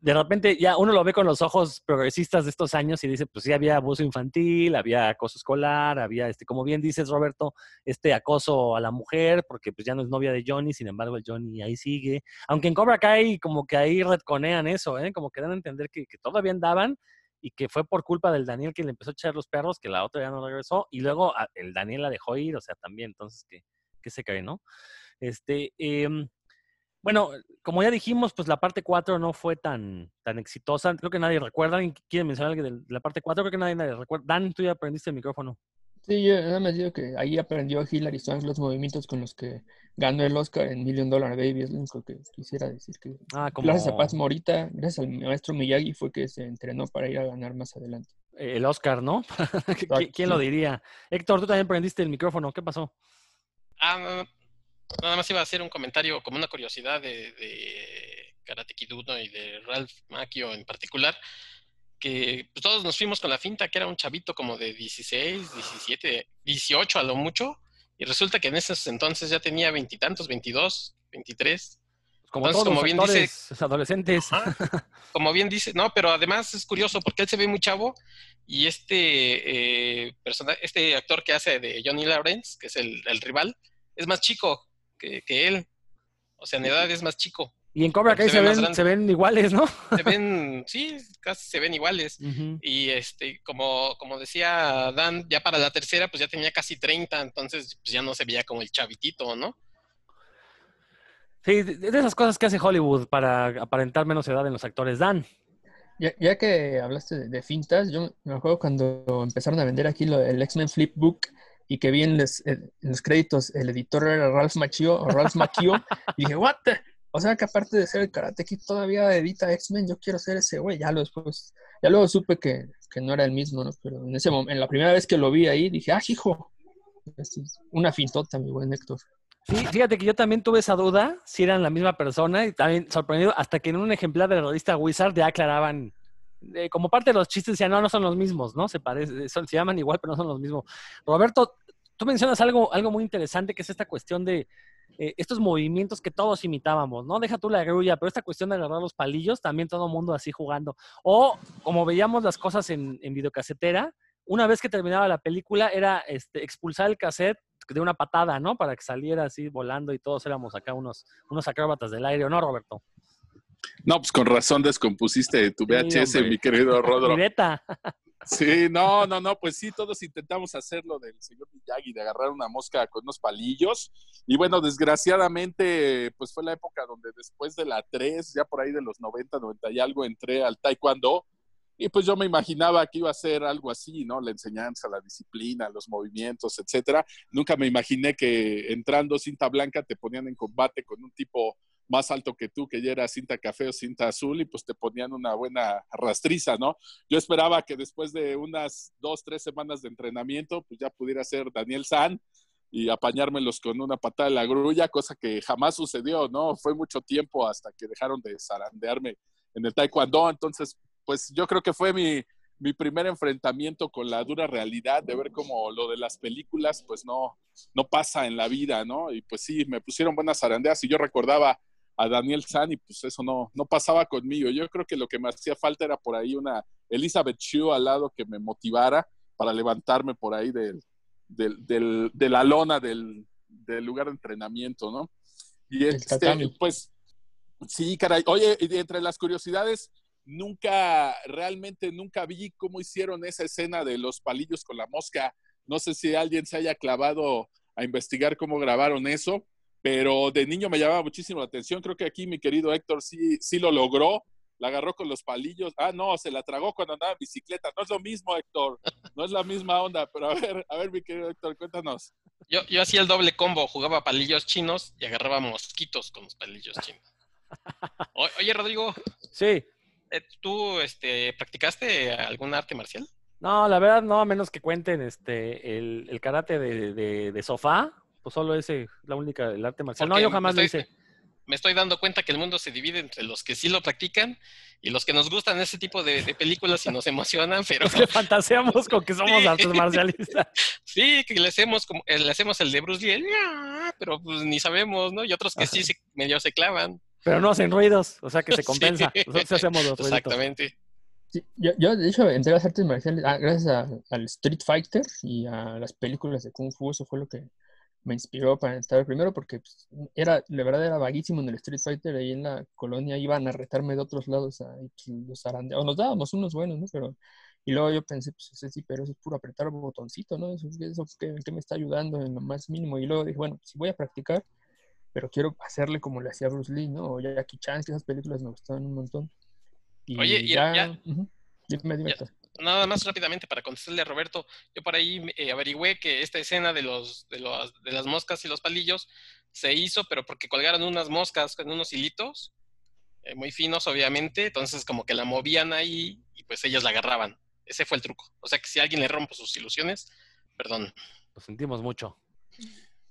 Speaker 2: de repente ya uno lo ve con los ojos progresistas de estos años y dice, pues sí, había abuso infantil, había acoso escolar, había, este, como bien dices, Roberto, este acoso a la mujer, porque pues ya no es novia de Johnny, sin embargo el Johnny ahí sigue. Aunque en Cobra Kai como que ahí retconean eso, ¿eh? como que dan a entender que, que todavía andaban y que fue por culpa del Daniel que le empezó a echar los perros, que la otra ya no regresó, y luego a- el Daniel la dejó ir, o sea, también, entonces, ¿qué, qué se cree, no? Este, em, bueno, como ya dijimos, pues la parte 4 no fue tan, tan exitosa. Creo que nadie recuerda. ¿Alguien quiere mencionar algo de la parte 4? Creo que nadie, nadie recuerda. Dan, tú ya aprendiste el micrófono.
Speaker 3: Sí, yo nada más digo que ahí aprendió Hilary Swank los movimientos con los que ganó el Oscar en Million Dollar Baby. Es lo único que quisiera decir. Que
Speaker 2: Ah, como
Speaker 3: gracias a Paz Morita, gracias al maestro Miyagi, fue que se entrenó para ir a ganar más adelante.
Speaker 2: el Oscar, ¿no? ¿Qui-
Speaker 3: Exacto,
Speaker 2: ¿Quién lo diría? Héctor, tú también aprendiste el micrófono. ¿Qué pasó?
Speaker 4: Ah, nada más iba a hacer un comentario como una curiosidad de, de Karate Kid 1 y de Ralph Macchio en particular, que pues, todos nos fuimos con la finta que era un chavito como de 16, 17, 18 a lo mucho, y resulta que en esos entonces ya tenía veintitantos, 22, 23.
Speaker 2: Como
Speaker 4: Entonces,
Speaker 2: todos
Speaker 4: como
Speaker 2: los
Speaker 4: bien
Speaker 2: actores adolescentes.
Speaker 4: Ajá. Como bien dice, no, pero además es curioso porque él se ve muy chavo y este eh, persona, este actor que hace de Johnny Lawrence, que es el, el rival, es más chico que, que él. O sea, en edad es más chico.
Speaker 2: Y en Cobra Kai
Speaker 4: Se
Speaker 2: ven, se ven iguales, ¿no?
Speaker 4: Se ven, sí, casi se ven iguales. Y este, como, como decía Dan, ya para la tercera, pues ya tenía casi 30, entonces pues ya no se veía como el chavitito, ¿no?
Speaker 2: Sí, de de esas cosas que hace Hollywood para aparentar menos edad en los actores. Dan.
Speaker 3: Ya, ya que hablaste de, de fintas, yo me acuerdo cuando empezaron a vender aquí lo- el X-Men Flipbook y que vi en, les- en los créditos el editor era Ralph Macchio o Ralph Macchio y dije, ¿what? The-?" O sea que aparte de ser el Karate Kid todavía edita X-Men, yo quiero ser ese güey. Ya lo después, ya luego supe que, no era el mismo, ¿no? Pero en ese momento, en la primera vez que lo vi ahí, dije, ¡ah, hijo! Una fintota, mi buen Héctor.
Speaker 2: Sí, fíjate que yo también tuve esa duda si eran la misma persona y también sorprendido hasta que en un ejemplar de la revista Wizard ya aclaraban, eh, como parte de los chistes decían, no, no son los mismos, ¿no? Se parecen, son- se llaman igual, pero no son los mismos. Roberto, tú mencionas algo, algo muy interesante que es esta cuestión de eh, estos movimientos que todos imitábamos, ¿no? Deja tú la grulla, pero esta cuestión de agarrar los palillos, también todo el mundo así jugando. O como veíamos las cosas en, en videocasetera, una vez que terminaba la película era este, expulsar el cassette de una patada, ¿no? Para que saliera así volando y todos éramos acá unos, unos acróbatas del aire, ¿o no, Roberto?
Speaker 6: No, pues con razón descompusiste tu VHS, mi querido Rodro.
Speaker 2: Mi beta.
Speaker 6: Sí, no, no, no, pues sí, todos intentamos hacer lo del señor Miyagi, de agarrar una mosca con unos palillos. Y bueno, desgraciadamente, pues fue la época donde después de la 3, ya por ahí de los 90, 90 y algo, entré al Taekwondo. Y pues yo me imaginaba que iba a ser algo así, ¿no? La enseñanza, la disciplina, los movimientos, etcétera. Nunca me imaginé que entrando cinta blanca te ponían en combate con un tipo más alto que tú, que ya era cinta café o cinta azul, y pues te ponían una buena rastriza, ¿no? Yo esperaba que después de unas dos, tres semanas de entrenamiento, pues ya pudiera ser Daniel San y apañármelos con una patada de la grulla, cosa que jamás sucedió, ¿no? Fue mucho tiempo hasta que dejaron de zarandearme en el taekwondo, entonces, pues yo creo que fue mi, mi primer enfrentamiento con la dura realidad de ver cómo lo de las películas, pues no, no pasa en la vida, ¿no? Y pues sí, me pusieron buenas zarandeas y yo recordaba a Daniel San y pues eso no, no pasaba conmigo. Yo creo que lo que me hacía falta era por ahí una Elizabeth Shue al lado que me motivara para levantarme por ahí del, del, del- de la lona del, del lugar de entrenamiento, ¿no? Y este, pues, sí, caray. Oye, entre las curiosidades, nunca, realmente nunca vi cómo hicieron esa escena de los palillos con la mosca. No sé si alguien se haya clavado a investigar cómo grabaron eso, pero de niño me llamaba muchísimo la atención. Creo que aquí mi querido Héctor sí, sí lo logró. La agarró con los palillos. Ah, no, se la tragó cuando andaba en bicicleta. No es lo mismo, Héctor. No es la misma onda. Pero a ver, a ver, mi querido Héctor, cuéntanos.
Speaker 4: Yo, yo hacía el doble combo, jugaba palillos chinos y agarraba mosquitos con los palillos chinos. O- oye, Rodrigo,
Speaker 2: Sí.
Speaker 4: eh, ¿tú este, practicaste algún arte marcial?
Speaker 2: No, la verdad no, a menos que cuenten este el, el karate de, de- de sofá, pues solo ese, la única, el arte marcial. No,
Speaker 4: Porque
Speaker 2: yo jamás lo hice.
Speaker 4: me estoy dando cuenta que el mundo se divide entre los que sí lo practican y los que nos gustan ese tipo de, de películas y nos emocionan, pero
Speaker 2: Los que fantaseamos con que somos
Speaker 4: Sí.
Speaker 2: artes marcialistas.
Speaker 4: sí, que le hacemos como eh, le hacemos el de Bruce Lee, "Ah", pero pues ni sabemos, ¿no? Y otros que sí se, medio se clavan.
Speaker 2: Pero no hacen ruidos, o sea que se
Speaker 4: Sí.
Speaker 2: compensa. Nosotros hacemos los ruiditos.
Speaker 4: Exactamente.
Speaker 3: Sí, yo, yo, de hecho, entré a las artes marciales ah, gracias a- al Street Fighter y a las películas de Kung Fu. Eso fue lo que me inspiró para entrar primero, porque pues, era, la verdad era vaguísimo en el Street Fighter. Ahí en la colonia iban a retarme de otros lados. Ahí, pues, los zarandeados. Nos dábamos unos buenos, ¿no? Pero, y luego yo pensé, pues ese sí, pero eso es puro apretar botoncito, ¿no? Eso, eso ¿qué, qué me está ayudando en lo más mínimo. Y luego dije, bueno, si voy a practicar, pero quiero hacerle como le hacía Bruce Lee, ¿no? O Jackie Chan, que esas películas me gustaban un montón. Y
Speaker 4: Oye, y ya-
Speaker 3: ujú. Dime, dime.
Speaker 4: Ya-
Speaker 3: Héctor.
Speaker 4: Nada más rápidamente para contestarle a Roberto, yo por ahí eh, averigüé que esta escena de los, de los de las moscas y los palillos se hizo, pero porque colgaron unas moscas con unos hilitos eh, muy finos, obviamente, entonces como que la movían ahí y pues ellas la agarraban. Ese fue el truco. O sea que si alguien le rompe sus ilusiones, perdón.
Speaker 2: Lo sentimos mucho.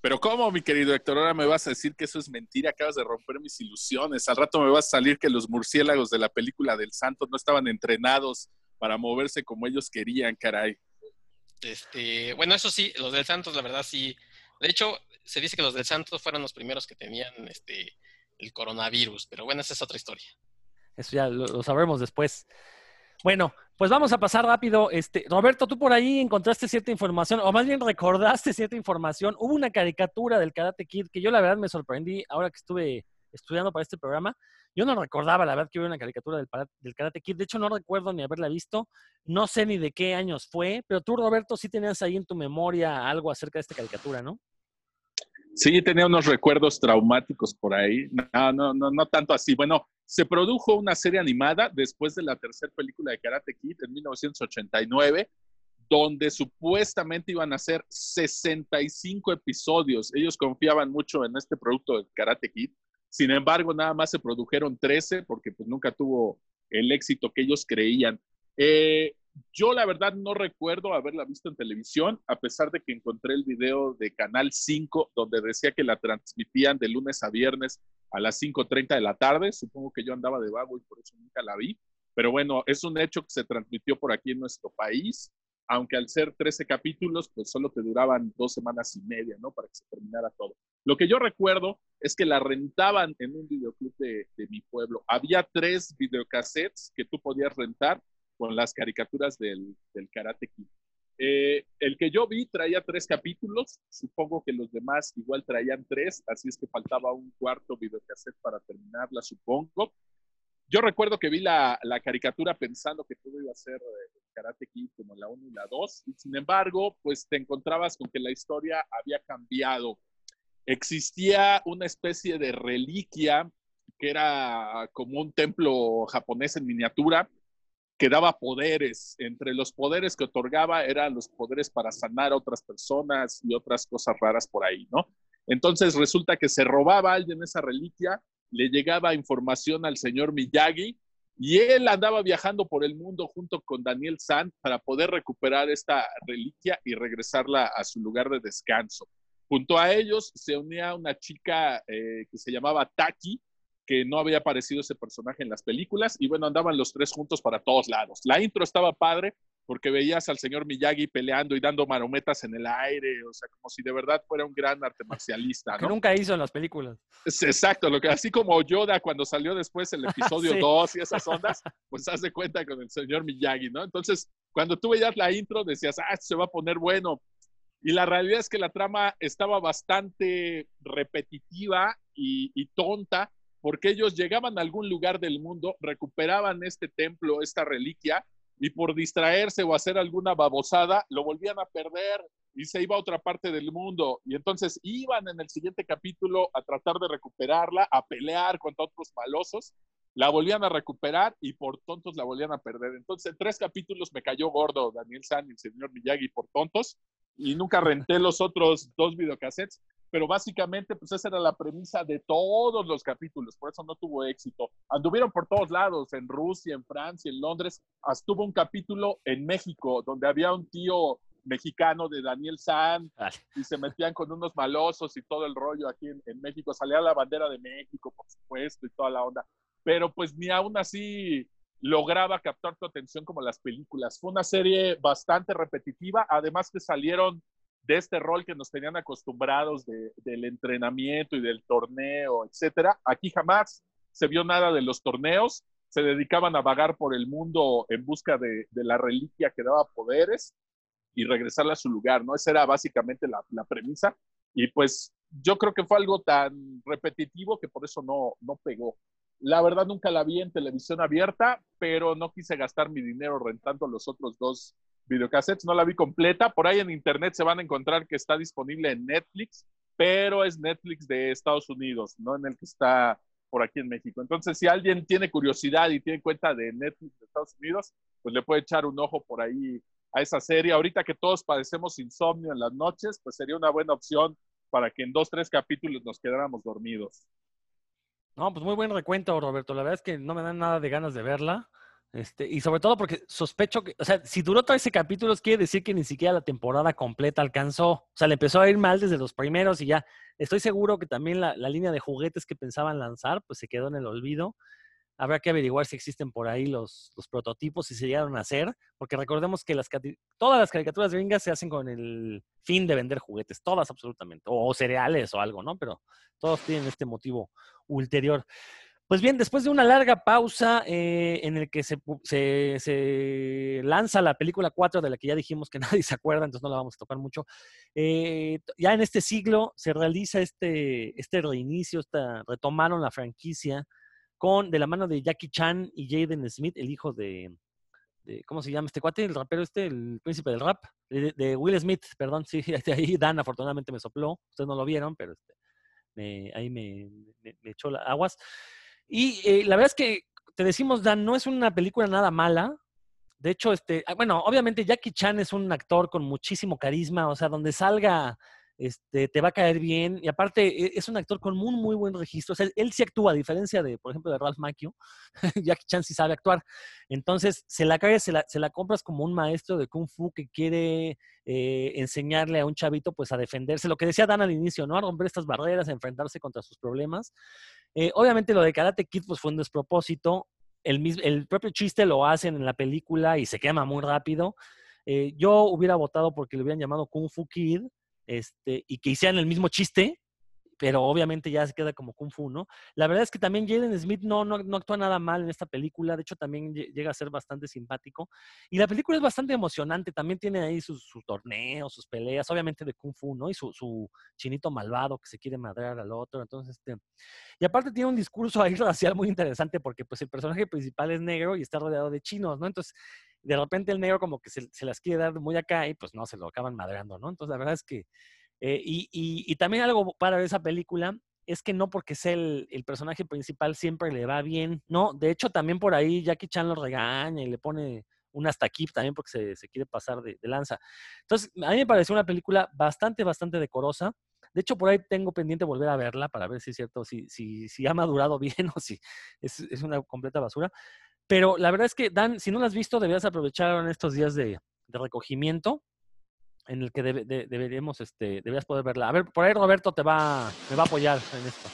Speaker 6: Pero ¿cómo, mi querido Héctor? Ahora me vas a decir que eso es mentira, acabas de romper mis ilusiones. Al rato me vas a salir que los murciélagos de la película del Santo no estaban entrenados para moverse como ellos querían, caray.
Speaker 4: Este, bueno, eso sí, los del Santos, la verdad sí. De hecho, se dice que los del Santos fueron los primeros que tenían este el coronavirus, pero bueno, esa es otra historia.
Speaker 2: Eso ya lo, lo sabremos después. Bueno, pues vamos a pasar rápido. Este, Roberto, tú por ahí encontraste cierta información, o más bien recordaste cierta información. Hubo una caricatura del Karate Kid que yo la verdad me sorprendí ahora que estuve estudiando para este programa. Yo no recordaba, la verdad, que hubo una caricatura del Karate Kid. De hecho, no recuerdo ni haberla visto. No sé ni de qué años fue, pero tú, Roberto, sí tenías ahí en tu memoria algo acerca de esta caricatura, ¿no?
Speaker 6: Sí, tenía unos recuerdos traumáticos por ahí. No, no, no, no tanto así. Bueno, se produjo una serie animada después de la tercera película de Karate Kid en 1989, donde supuestamente iban a ser 65 episodios. Ellos confiaban mucho en este producto de Karate Kid. Sin embargo, nada más se produjeron 13 porque pues nunca tuvo el éxito que ellos creían. Eh, yo la verdad no recuerdo haberla visto en televisión, a pesar de que encontré el video de Canal 5, donde decía que la transmitían de lunes a viernes a las 5.30 de la tarde. Supongo que yo andaba de vago y por eso nunca la vi. Pero bueno, es un hecho que se transmitió por aquí en nuestro país, aunque al ser 13 capítulos, pues solo te duraban dos semanas y media, ¿no? Para que se terminara todo. Lo que yo recuerdo es que la rentaban en un videoclub de, de mi pueblo. Había tres videocassettes que tú podías rentar con las caricaturas del, del Karate Kid. Eh, el que yo vi traía tres capítulos, supongo que los demás igual traían tres, así es que faltaba un cuarto videocassette para terminarla, supongo. Yo recuerdo que vi la, la caricatura pensando que todo iba a ser eh, Karate Kid como la 1 y la 2, y sin embargo, pues te encontrabas con que la historia había cambiado. Existía una especie de reliquia que era como un templo japonés en miniatura, que daba poderes. Entre los poderes que otorgaba eran los poderes para sanar a otras personas y otras cosas raras por ahí, ¿no? Entonces resulta que se robaba a alguien esa reliquia, le llegaba información al señor Miyagi y él andaba viajando por el mundo junto con Daniel San para poder recuperar esta reliquia y regresarla a su lugar de descanso. Junto a ellos se unía una chica eh, que se llamaba Taki, que no había aparecido ese personaje en las películas, y bueno, andaban los tres juntos para todos lados. La intro estaba padre porque veías al señor Miyagi peleando y dando marometas en el aire, o sea, como si de verdad fuera un gran arte marcialista,
Speaker 2: Que nunca hizo en las películas.
Speaker 6: Es exacto, lo que, así como Yoda cuando salió después el episodio
Speaker 2: Sí.
Speaker 6: 2 y esas ondas, pues haz de cuenta con el señor Miyagi, ¿no? Entonces, cuando tú veías la intro, decías, ah, esto se va a poner bueno. Y la realidad es que la trama estaba bastante repetitiva y, tonta, porque ellos llegaban a algún lugar del mundo, recuperaban este templo, esta reliquia, y por distraerse o hacer alguna babosada, lo volvían a perder y se iba a otra parte del mundo. Y entonces iban en el siguiente capítulo a tratar de recuperarla, a pelear contra otros malosos, la volvían a recuperar y por tontos la volvían a perder. Entonces, en tres capítulos me cayó gordo Daniel San y el señor Miyagi por tontos y nunca renté los otros dos videocassettes, pero básicamente pues esa era la premisa de todos los capítulos, por eso no tuvo éxito. Anduvieron por todos lados, en Rusia, en Francia, en Londres, hasta tuvo un capítulo en México donde había un tío mexicano de Daniel San y se metían con unos malosos y todo el rollo aquí en, en México. Salía la bandera de México, por supuesto, y toda la onda. Pero pues ni aún así lograba captar tu atención como las películas. Fue una serie bastante repetitiva, además que salieron de este rol que nos tenían acostumbrados de, del entrenamiento y del torneo, etcétera. Aquí jamás se vio nada de los torneos, se dedicaban a vagar por el mundo en busca de, de la reliquia que daba poderes y regresarla a su lugar, ¿no? Esa era básicamente la, la, premisa. Y pues yo creo que fue algo tan repetitivo que por eso no, no pegó. La verdad nunca la vi en televisión abierta, pero no quise gastar mi dinero rentando los otros dos videocassettes, no la vi completa. Por ahí en internet se van a encontrar que está disponible en Netflix, pero es Netflix de Estados Unidos, no en el que está por aquí en México. Entonces, si alguien tiene curiosidad y tiene cuenta de Netflix de Estados Unidos, pues le puede echar un ojo por ahí a esa serie. Ahorita que todos padecemos insomnio en las noches, pues sería una buena opción para que en dos, tres capítulos nos quedáramos dormidos.
Speaker 2: No, pues muy buen recuento, Roberto. La verdad es que no me dan nada de ganas de verla. Este, y sobre todo porque sospecho que, o sea, si duró 13 capítulos, quiere decir que ni siquiera la temporada completa alcanzó. O sea, le empezó a ir mal desde los primeros y ya. Estoy seguro que también la, la línea de juguetes que pensaban lanzar, pues se quedó en el olvido. Habrá que averiguar si existen por ahí los, los prototipos, si se llegaron a hacer, porque recordemos que las, todas las caricaturas gringas se hacen con el fin de vender juguetes, todas absolutamente, o, cereales o algo, ¿no? Pero todos tienen este motivo ulterior. Pues bien, después de una larga pausa eh, en el que se, se, se, lanza la película 4, de la que ya dijimos que nadie se acuerda, entonces no la vamos a tocar mucho, eh, ya en este siglo se realiza este, este reinicio, esta, retomaron la franquicia con, de la mano de Jackie Chan y Jaden Smith, el hijo de, ¿cómo se llama este cuate? El rapero este, el príncipe del rap, de, de Will Smith, perdón, sí, ahí Dan afortunadamente me sopló, ustedes no lo vieron, pero este, me, ahí me, echó las aguas. Y eh, la verdad es que te decimos, Dan, no es una película nada mala. De hecho, este, bueno, obviamente Jackie Chan es un actor con muchísimo carisma, o sea, donde salga, este, te va a caer bien. Y aparte, es un actor con muy, buen registro. Él sí actúa, a diferencia de, por ejemplo, de Ralph Macchio. Jackie Chan sí sabe actuar. Entonces, se la caes, se la, se la compras como un maestro de Kung Fu que quiere eh, enseñarle a un chavito, pues, a defenderse. Lo que decía Dan al inicio, ¿no? A romper estas barreras, a enfrentarse contra sus problemas. Eh, obviamente lo de Karate Kid pues fue un despropósito. El, mismo, el propio chiste lo hacen en la película y se quema muy rápido. Eh, yo hubiera votado porque le hubieran llamado Kung Fu Kid este, y que hicieran el mismo chiste, pero obviamente ya se queda como Kung Fu, ¿no? La verdad es que también Jaden Smith no, no, no, actúa nada mal en esta película, de hecho también llega a ser bastante simpático. Y la película es bastante emocionante, también tiene ahí sus, torneos, sus peleas, obviamente de Kung Fu, ¿no? Y su, su, chinito malvado que se quiere madrear al otro, entonces, este... Y aparte tiene un discurso ahí racial muy interesante porque pues el personaje principal es negro y está rodeado de chinos, ¿no? Entonces, de repente el negro como que se, se las quiere dar muy acá y pues no, se lo acaban madreando, ¿no? Entonces, la verdad es que eh, y, y, y, también algo para esa película es que no porque sea el, el, personaje principal siempre le va bien, ¿no? De hecho, también por ahí Jackie Chan lo regaña y le pone un hasta aquí también porque se, se quiere pasar de, de, lanza. Entonces, a mí me pareció una película bastante, bastante decorosa. De hecho, por ahí tengo pendiente volver a verla para ver si es cierto, si, si, si ha madurado bien o si es, es una completa basura. Pero la verdad es que, Dan, si no la has visto, deberías aprovechar en estos días de, recogimiento en el que debe, de, deberíamos, este, deberías poder verla. A ver, por ahí Roberto te va, me va a apoyar en esto.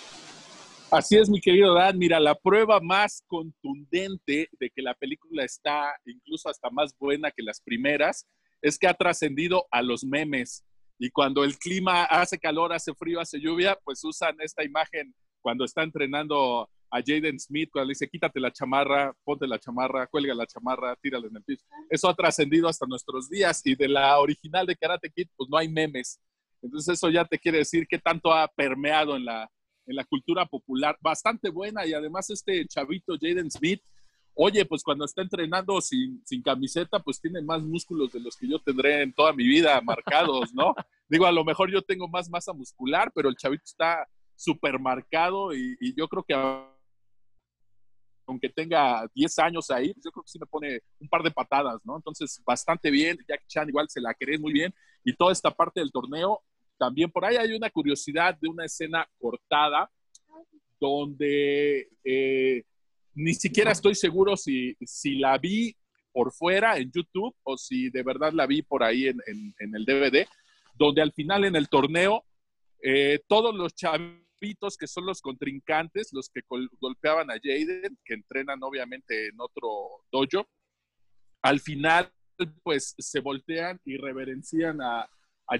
Speaker 6: Así es, mi querido Dan. Mira, la prueba más contundente de que la película está incluso hasta más buena que las primeras es que ha trascendido a los memes. Y cuando el clima hace calor, hace frío, hace lluvia, pues usan esta imagen cuando está entrenando a Jaden Smith cuando le dice quítate la chamarra, ponte la chamarra, cuelga la chamarra, tírala en el piso. Eso ha trascendido hasta nuestros días y de la original de Karate Kid pues no hay memes. Entonces eso ya te quiere decir qué tanto ha permeado en la, en la cultura popular. Bastante buena y además este chavito Jaden Smith, oye, pues cuando está entrenando sin, sin camiseta, pues tiene más músculos de los que yo tendré en toda mi vida marcados, ¿no? Digo, a lo mejor yo tengo más masa muscular, pero el chavito está súper marcado y, y yo creo que aunque tenga 10 años ahí, yo creo que sí me pone un par de patadas, ¿no? Entonces, bastante bien. Jackie Chan igual se la querés muy bien. Y toda esta parte del torneo, también por ahí hay una curiosidad de una escena cortada donde eh, ni siquiera estoy seguro si, si la vi por fuera en YouTube o si de verdad la vi por ahí en, el DVD, donde al final en el torneo eh, todos los chavitos que son los contrincantes, los que golpeaban a Jaden, que entrenan obviamente en otro dojo, al final pues se voltean y reverencian a,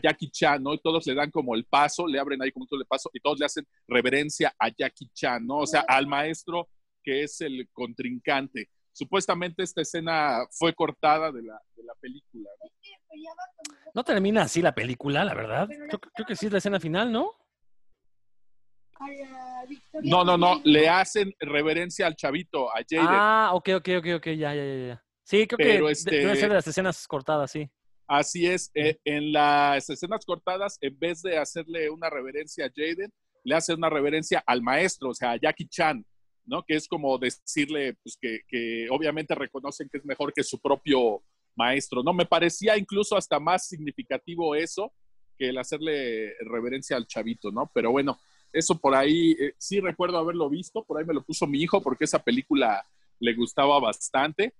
Speaker 6: Jackie Chan, ¿no? Y todos le dan como el paso, le abren ahí como todo el paso y todos le hacen reverencia a Jackie Chan, ¿no? O sea, al maestro que es el contrincante. Supuestamente esta escena fue cortada de la, película.
Speaker 2: ¿no? termina así la película, la verdad. Creo, que sí es la escena final, ¿no?
Speaker 6: No, no, no, le hacen reverencia al chavito, a Jaden.
Speaker 2: Ah, ok, ok, ok, ok, ya, ya, ya. Sí, creo que este, debe ser de las escenas cortadas, sí.
Speaker 6: Así es, eh, en las escenas cortadas, en vez de hacerle una reverencia a Jaden, le hace una reverencia al maestro, o sea, a Jackie Chan, ¿no? Que es como decirle, pues, que, que obviamente reconocen que es mejor que su propio maestro, ¿no? Me parecía incluso hasta más significativo eso que el hacerle reverencia al chavito, ¿no? Pero bueno, eso por ahí, eh, sí recuerdo haberlo visto, por ahí me lo puso mi hijo porque esa película le gustaba bastante.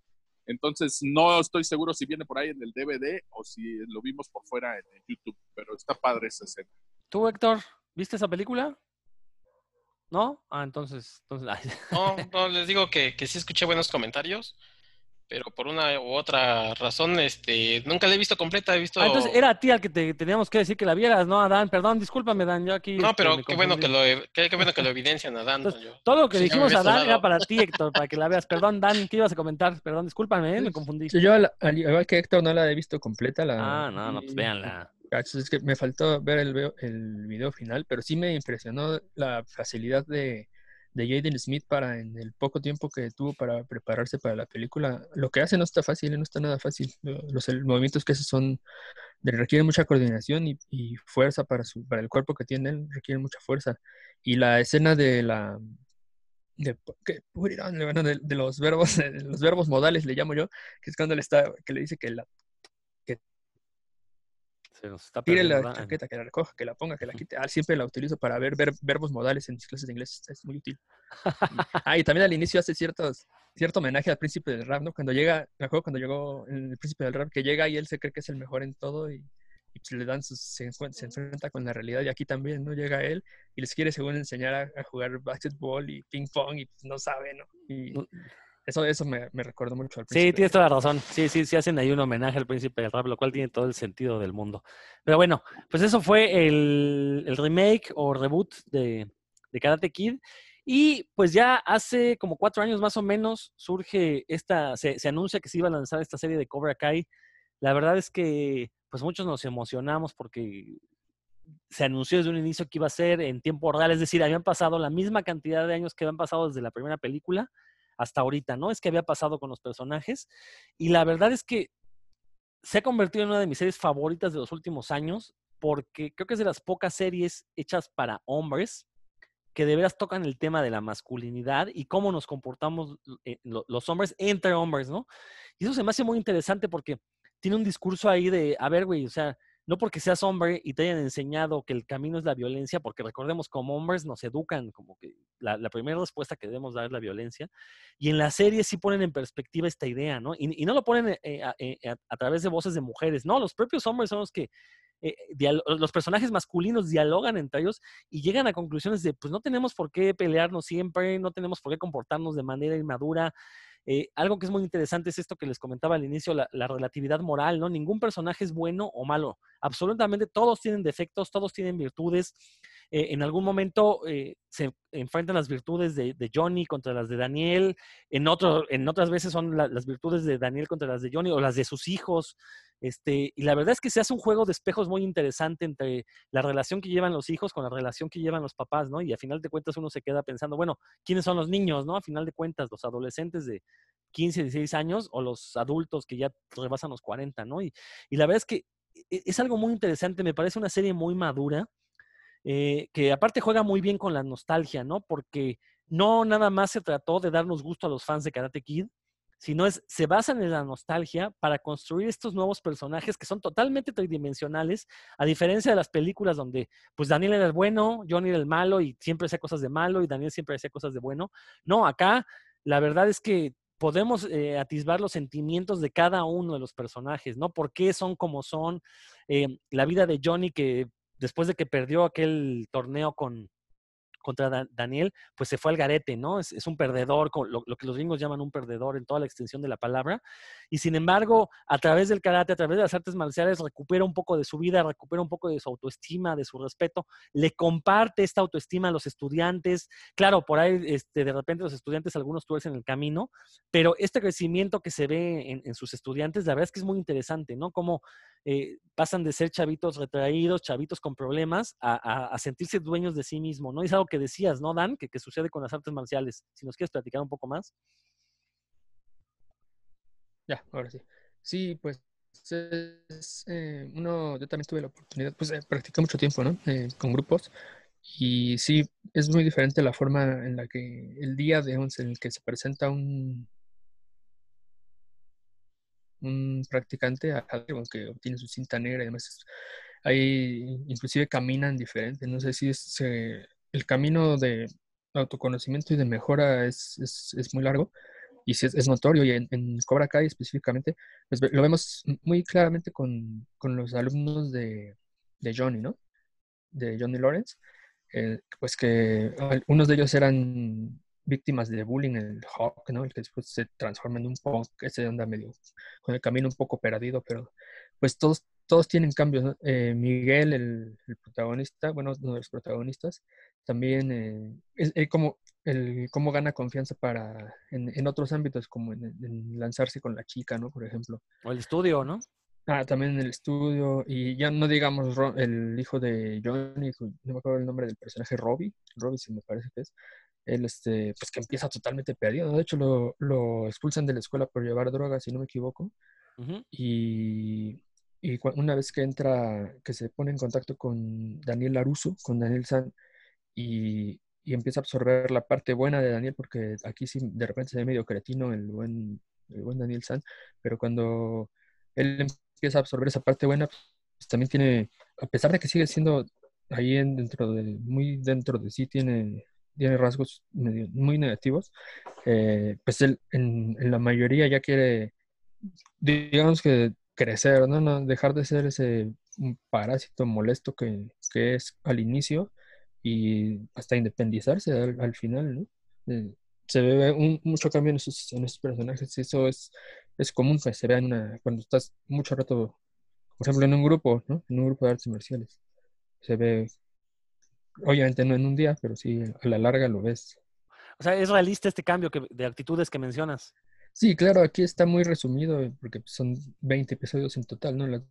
Speaker 6: Entonces, no estoy seguro si viene por ahí en el DVD o si lo vimos por fuera en, YouTube, pero está padre esa escena.
Speaker 2: ¿Tú, Héctor, viste esa película? ¿No? Ah, entonces. entonces
Speaker 4: no, no, les digo que, que sí escuché buenos comentarios pero por una u otra razón, este, nunca la he visto completa, he visto...
Speaker 2: Ah, entonces era a ti al que te teníamos que decir que la vieras, ¿no, Adán? Perdón, discúlpame, Dan, yo aquí...
Speaker 4: No, este, pero qué, bueno que lo, qué, bueno que lo evidencian, Adán.
Speaker 2: todo lo que dijimos a Dan era para ti, Héctor, para que la veas. Perdón, Dan, ¿qué ibas a comentar? Perdón, discúlpame, ¿eh? me confundí.
Speaker 3: Yo, al, igual que Héctor, no la he visto completa. La,
Speaker 2: ah, no, no, pues véanla.
Speaker 3: Es que me faltó ver el, el video final, pero sí me impresionó la facilidad de de Jaden Smith para en el poco tiempo que tuvo para prepararse para la película. Lo que hace no está fácil, no está nada fácil. Los movimientos que hace son requieren mucha coordinación y, fuerza para su para el cuerpo que tiene requieren mucha fuerza. Y la escena de la de, de, de los verbos de los verbos modales le llamo yo, que es cuando le está que le dice que la Tire la chaqueta, que la recoja, que la ponga, que la quite. Ah, siempre la utilizo para ver, verbos modales en mis clases de inglés. Es muy útil. ah, y también al inicio hace ciertos, cierto homenaje al príncipe del rap, ¿no? Cuando llega, me acuerdo cuando llegó el príncipe del rap, que llega y él se cree que es el mejor en todo y, pues le dan sus, se, enfrenta con la realidad. Y aquí también, ¿no? Llega él y les quiere, según, enseñar a, jugar básquetbol y ping pong y pues, no sabe, ¿no? Y, eso, eso me, me recordó mucho al
Speaker 2: príncipe. Sí, tienes toda la razón. Sí, sí, sí hacen ahí un homenaje al príncipe del rap, lo cual tiene todo el sentido del mundo. Pero bueno, pues eso fue el, el remake o reboot de, de Karate Kid. Y pues ya hace como cuatro años más o menos surge esta, se, se, anuncia que se iba a lanzar esta serie de Cobra Kai. La verdad es que pues muchos nos emocionamos porque se anunció desde un inicio que iba a ser en tiempo real, es decir, habían pasado la misma cantidad de años que habían pasado desde la primera película hasta ahorita, ¿no? Es que había pasado con los personajes. Y la verdad es que se ha convertido en una de mis series favoritas de los últimos años, porque creo que es de las pocas series hechas para hombres que de veras tocan el tema de la masculinidad y cómo nos comportamos eh, los hombres entre hombres, ¿no? Y eso se me hace muy interesante porque tiene un discurso ahí de, a ver, güey, o sea, no porque seas hombre y te hayan enseñado que el camino es la violencia, porque recordemos como hombres nos educan como que la, primera respuesta que debemos dar es la violencia, y en la serie sí ponen en perspectiva esta idea, ¿no? Y, no lo ponen eh, eh, a, través de voces de mujeres, no, los propios hombres son los que, eh, los personajes masculinos dialogan entre ellos y llegan a conclusiones de, pues no tenemos por qué pelearnos siempre, no tenemos por qué comportarnos de manera inmadura. Eh, algo que es muy interesante es esto que les comentaba al inicio, la, relatividad moral, ¿no? Ningún personaje es bueno o malo. Absolutamente todos tienen defectos, todos tienen virtudes. Eh, en algún momento eh, se enfrentan las virtudes de, Johnny contra las de Daniel. En, otro, en otras veces son las virtudes de Daniel contra las de Johnny o las de sus hijos. Este, y la verdad es que se hace un juego de espejos muy interesante entre la relación que llevan los hijos con la relación que llevan los papás, ¿no? Y a final de cuentas uno se queda pensando, bueno, ¿quiénes son los niños, no? A final de cuentas, los adolescentes de 15, 16 años o los adultos que ya rebasan los 40, ¿no? Y, y la verdad es que e, es algo muy interesante, me parece una serie muy madura, eh, que aparte juega muy bien con la nostalgia, ¿no? Porque no nada más se trató de darnos gusto a los fans de Karate Kid, sino es, se basan en la nostalgia para construir estos nuevos personajes que son totalmente tridimensionales, a diferencia de las películas donde pues Daniel era el bueno, Johnny era el malo y siempre hacía cosas de malo y Daniel siempre hacía cosas de bueno. No, acá la verdad es que podemos eh, atisbar los sentimientos de cada uno de los personajes, ¿no? ¿Por qué son como son? Eh, la vida de Johnny que después de que perdió aquel torneo con, contra Daniel, pues se fue al garete, ¿no? Es, un perdedor, lo, lo, que los gringos llaman un perdedor en toda la extensión de la palabra. Y sin embargo, a través del karate, a través de las artes marciales, recupera un poco de su vida, recupera un poco de su autoestima, de su respeto, le comparte esta autoestima a los estudiantes. Claro, por ahí este, de repente los estudiantes, algunos tuercen el camino, pero este crecimiento que se ve en, sus estudiantes, la verdad es que es muy interesante, ¿no? Cómo eh, pasan de ser chavitos retraídos, chavitos con problemas, a, a, sentirse dueños de sí mismos, ¿no? es algo que decías, ¿no, Dan? Que, sucede con las artes marciales. Si nos quieres platicar un poco más.
Speaker 3: Ya, ahora sí. Sí, pues es, eh, uno, yo también tuve la oportunidad, pues eh, practiqué mucho tiempo, ¿no? Eh, con grupos. Y sí, es muy diferente la forma en la que el día once en el que se presenta un, un practicante, aunque obtiene su cinta negra y demás, ahí inclusive caminan diferente. No sé si es el camino de autoconocimiento y de mejora es, es, muy largo y si es, notorio. Y en, Cobra Kai específicamente, pues lo vemos muy claramente con, con los alumnos de, de, Johnny, ¿no? De Johnny Lawrence. Eh, pues que algunos de ellos eran víctimas de bullying, el Hawk, ¿no? El que después se transforma en un punk, ese anda medio con el camino un poco perdido, pero pues todos, todos tienen cambios, eh, Miguel, el, protagonista, bueno, uno de los protagonistas, también eh, es, como el cómo gana confianza para en, otros ámbitos, como en, lanzarse con la chica, ¿no? Por ejemplo.
Speaker 2: O el estudio, ¿no?
Speaker 3: Ah, también en el estudio, y ya no digamos el hijo de Johnny, no me acuerdo el nombre del personaje, Robbie, Robbie sí me parece que es, él, este, pues que empieza totalmente perdido. De hecho, lo, lo, expulsan de la escuela por llevar drogas, si no me equivoco. Y, y una vez que entra, que se pone en contacto con Daniel Laruso, con Daniel San, y, y, empieza a absorber la parte buena de Daniel, porque aquí sí de repente se ve medio cretino el buen, el buen Daniel San, pero cuando él empieza a absorber esa parte buena, pues también tiene, a pesar de que sigue siendo ahí en, dentro de, muy dentro de sí, tiene tiene rasgos muy negativos, eh, pues él en, la mayoría ya quiere, digamos que crecer, ¿no? no dejar de ser ese parásito molesto que, que, es al inicio y hasta independizarse al, final, ¿no? Eh, se ve un, mucho cambio en esos, en esos personajes, eso es, es común que se vea una, cuando estás mucho rato, por ejemplo, en un grupo, ¿no? En un grupo de artes marciales. Se ve Obviamente no en un día, pero sí a la larga lo ves.
Speaker 2: O sea, ¿es realista este cambio de actitudes que mencionas?
Speaker 3: Sí, claro, aquí está muy resumido porque son 20 episodios en total, ¿no? Las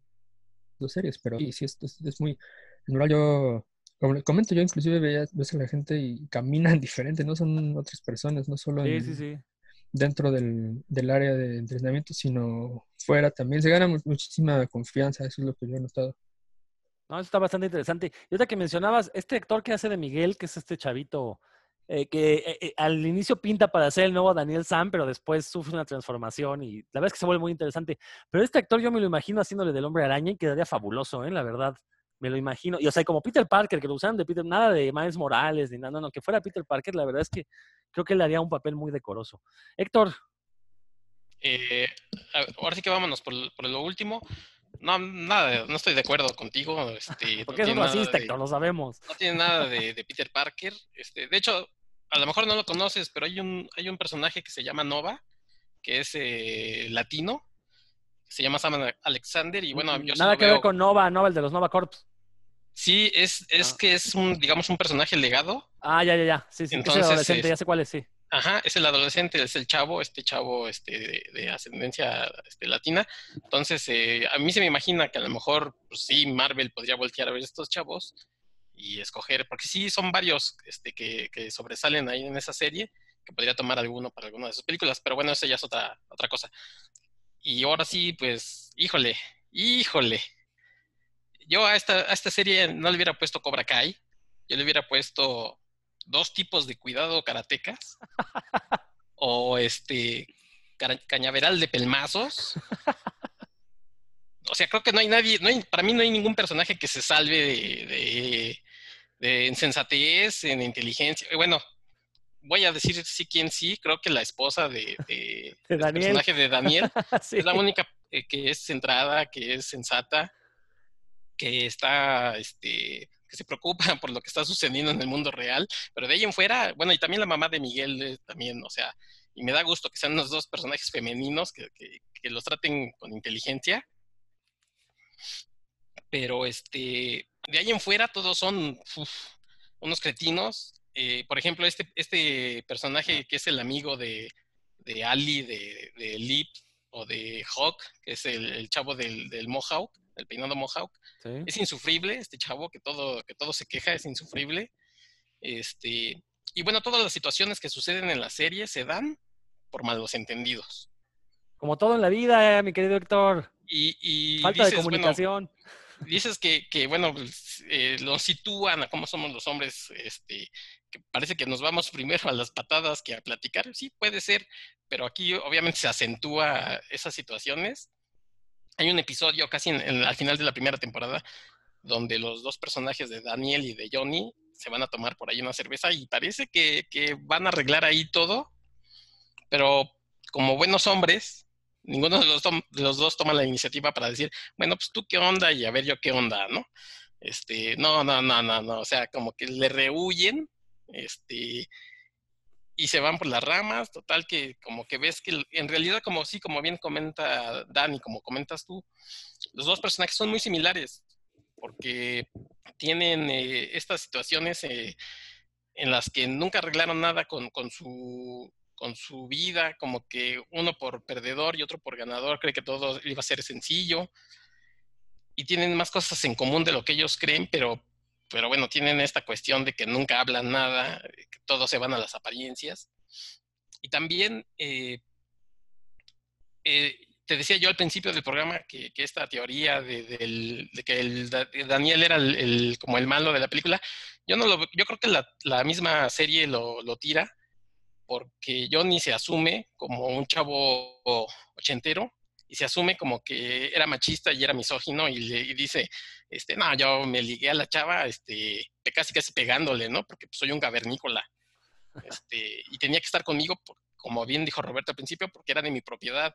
Speaker 3: dos series, pero sí, sí es, es, muy... En general yo, como le comento, yo inclusive veía, ves a la gente y caminan diferente, no son otras personas, no solo dentro del, del, área de entrenamiento, sino fuera también. Se gana muchísima confianza, eso es lo que yo he notado.
Speaker 2: Eso está bastante interesante. Y otra que mencionabas, este actor que hace de Miguel, que es este chavito, eh, que eh, eh, al inicio pinta para ser el nuevo Daniel Sam, pero después sufre una transformación y la verdad es que se vuelve muy interesante. Pero este actor yo me lo imagino haciéndole del hombre araña y quedaría fabuloso, ¿eh? La verdad. Me lo imagino. Y o sea, como Peter Parker, que lo usaron de Peter, nada de Miles Morales, ni nada, no, no, que fuera Peter Parker, la verdad es que creo que le haría un papel muy decoroso. Héctor.
Speaker 4: ahora sí que vámonos por lo último. No, nada, no estoy de acuerdo contigo. Este,
Speaker 2: Porque no es un racista, Héctor, lo sabemos.
Speaker 4: No tiene nada de, Peter Parker. Este, de hecho, a lo mejor no lo conoces, pero hay un, hay un personaje que se llama Nova, que es eh, latino, se llama Sam Alexander, y bueno,
Speaker 2: yo Nada que ver con Nova, Nova, el de los Nova Corps.
Speaker 4: Sí, es, es ah. que es un, digamos, un personaje legado.
Speaker 2: Ah, ya, ya, ya. Sí, sí, Entonces, es adolescente, ya sé cuál es, sí.
Speaker 4: Ajá, es el adolescente, es el chavo, este chavo este, de, ascendencia este, latina. Entonces, eh, a mí se me imagina que a lo mejor, pues sí, Marvel podría voltear a ver estos chavos y escoger, porque sí, son varios este, que, que, sobresalen ahí en esa serie, que podría tomar alguno para alguna de sus películas, pero bueno, eso ya es otra, otra cosa. Y ahora sí, pues, híjole, híjole. Yo a esta, a esta serie no le hubiera puesto Cobra Kai, yo le hubiera puesto dos tipos de cuidado karatecas o este cañaveral de pelmazos. O sea, creo que no hay nadie, no hay, para mí no hay ningún personaje que se salve de, de, insensatez, en inteligencia. Bueno, voy a decir sí quién sí, creo que la esposa de, de,
Speaker 2: De Daniel.
Speaker 4: personaje de Daniel
Speaker 2: Sí.
Speaker 4: es la única eh, que es centrada, que es sensata, que está, este, que se preocupa por lo que está sucediendo en el mundo real, pero de ahí en fuera, bueno, y también la mamá de Miguel eh, también, o sea, y me da gusto que sean los dos personajes femeninos, que, los traten con inteligencia, pero este, de ahí en fuera todos son unos cretinos. Eh, por ejemplo, este, este personaje que es el amigo de, de Ali, de, de Lip o de Hawk, que es el, el chavo del, del Mohawk, el peinado Mohawk,
Speaker 2: Sí.
Speaker 4: es insufrible, este chavo que todo, que todo se queja, es insufrible. Este, y bueno, todas las situaciones que suceden en la serie se dan por malos entendidos.
Speaker 2: Como todo en la vida, eh, mi querido Héctor.
Speaker 4: Y, y
Speaker 2: Falta de
Speaker 4: bueno,
Speaker 2: comunicación.
Speaker 4: dices que, que, bueno, pues, eh, lo sitúan a cómo somos los hombres, este, que parece que nos vamos primero a las patadas que a platicar. Sí, puede ser, pero aquí obviamente se acentúa esas situaciones. Hay un episodio casi en- en- al final de la primera temporada donde los dos personajes de Daniel y de Johnny se van a tomar por ahí una cerveza y parece que, que van a arreglar ahí todo, pero como buenos hombres, ninguno de los, de los dos toma la iniciativa para decir, bueno, pues tú qué onda y a ver yo qué onda, ¿no? Este, no, no, no, no, no, o sea, como que le rehuyen, este, y se van por las ramas, total que como que ves que en realidad como sí, como bien comenta Dani, como comentas tú, los dos personajes son muy similares, porque tienen eh, estas situaciones eh, en las que nunca arreglaron nada con, con su con su vida, como que uno por perdedor y otro por ganador cree que todo iba a ser sencillo y tienen más cosas en común de lo que ellos creen, pero, pero bueno, tienen esta cuestión de que nunca hablan nada, eh, que todos se van a las apariencias. Y también, eh, eh, te decía yo al principio del programa que, que esta teoría de, del- de que el Da- Daniel era el, el- como el malo de la película, yo no lo, yo creo que la, la misma serie lo, lo tira, porque Johnny se asume como un chavo ochentero y se asume como que era machista y era misógino y, le, y dice, este, no, yo me ligué a la chava, este, casi casi pegándole, ¿no? Porque pues, soy un cavernícola. Este, y tenía que estar conmigo, por- como bien dijo Roberto al principio, porque era de mi propiedad.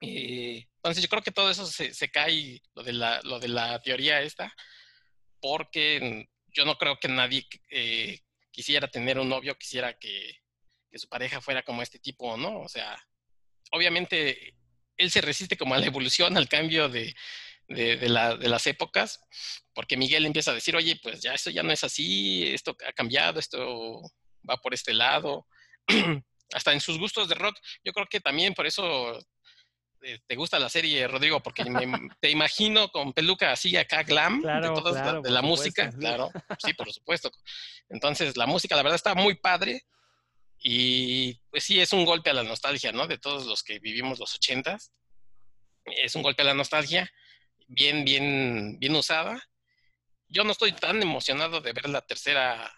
Speaker 4: Eh, entonces yo creo que todo eso se, se cae, lo de, la, lo de la teoría esta, porque yo no creo que nadie eh, quisiera tener un novio, quisiera que, que su pareja fuera como este tipo, ¿no? O sea, obviamente él se resiste como a la evolución, al cambio de, de, de, la, de, las épocas, porque Miguel empieza a decir, oye, pues ya esto ya no es así, esto ha cambiado, esto va por este lado. Hasta en sus gustos de rock, yo creo que también por eso eh, te gusta la serie, Rodrigo, porque me, te imagino con peluca así acá glam
Speaker 2: claro,
Speaker 4: de, todas
Speaker 2: claro,
Speaker 4: la, de la música,
Speaker 2: supuesto.
Speaker 4: claro, sí, por supuesto. Entonces, la música, la verdad, está muy padre. Y pues sí, es un golpe a la nostalgia, ¿no? De todos los que vivimos los ochentas. Es un golpe a la nostalgia, bien, bien, bien usada. Yo no estoy tan emocionado de ver la tercera,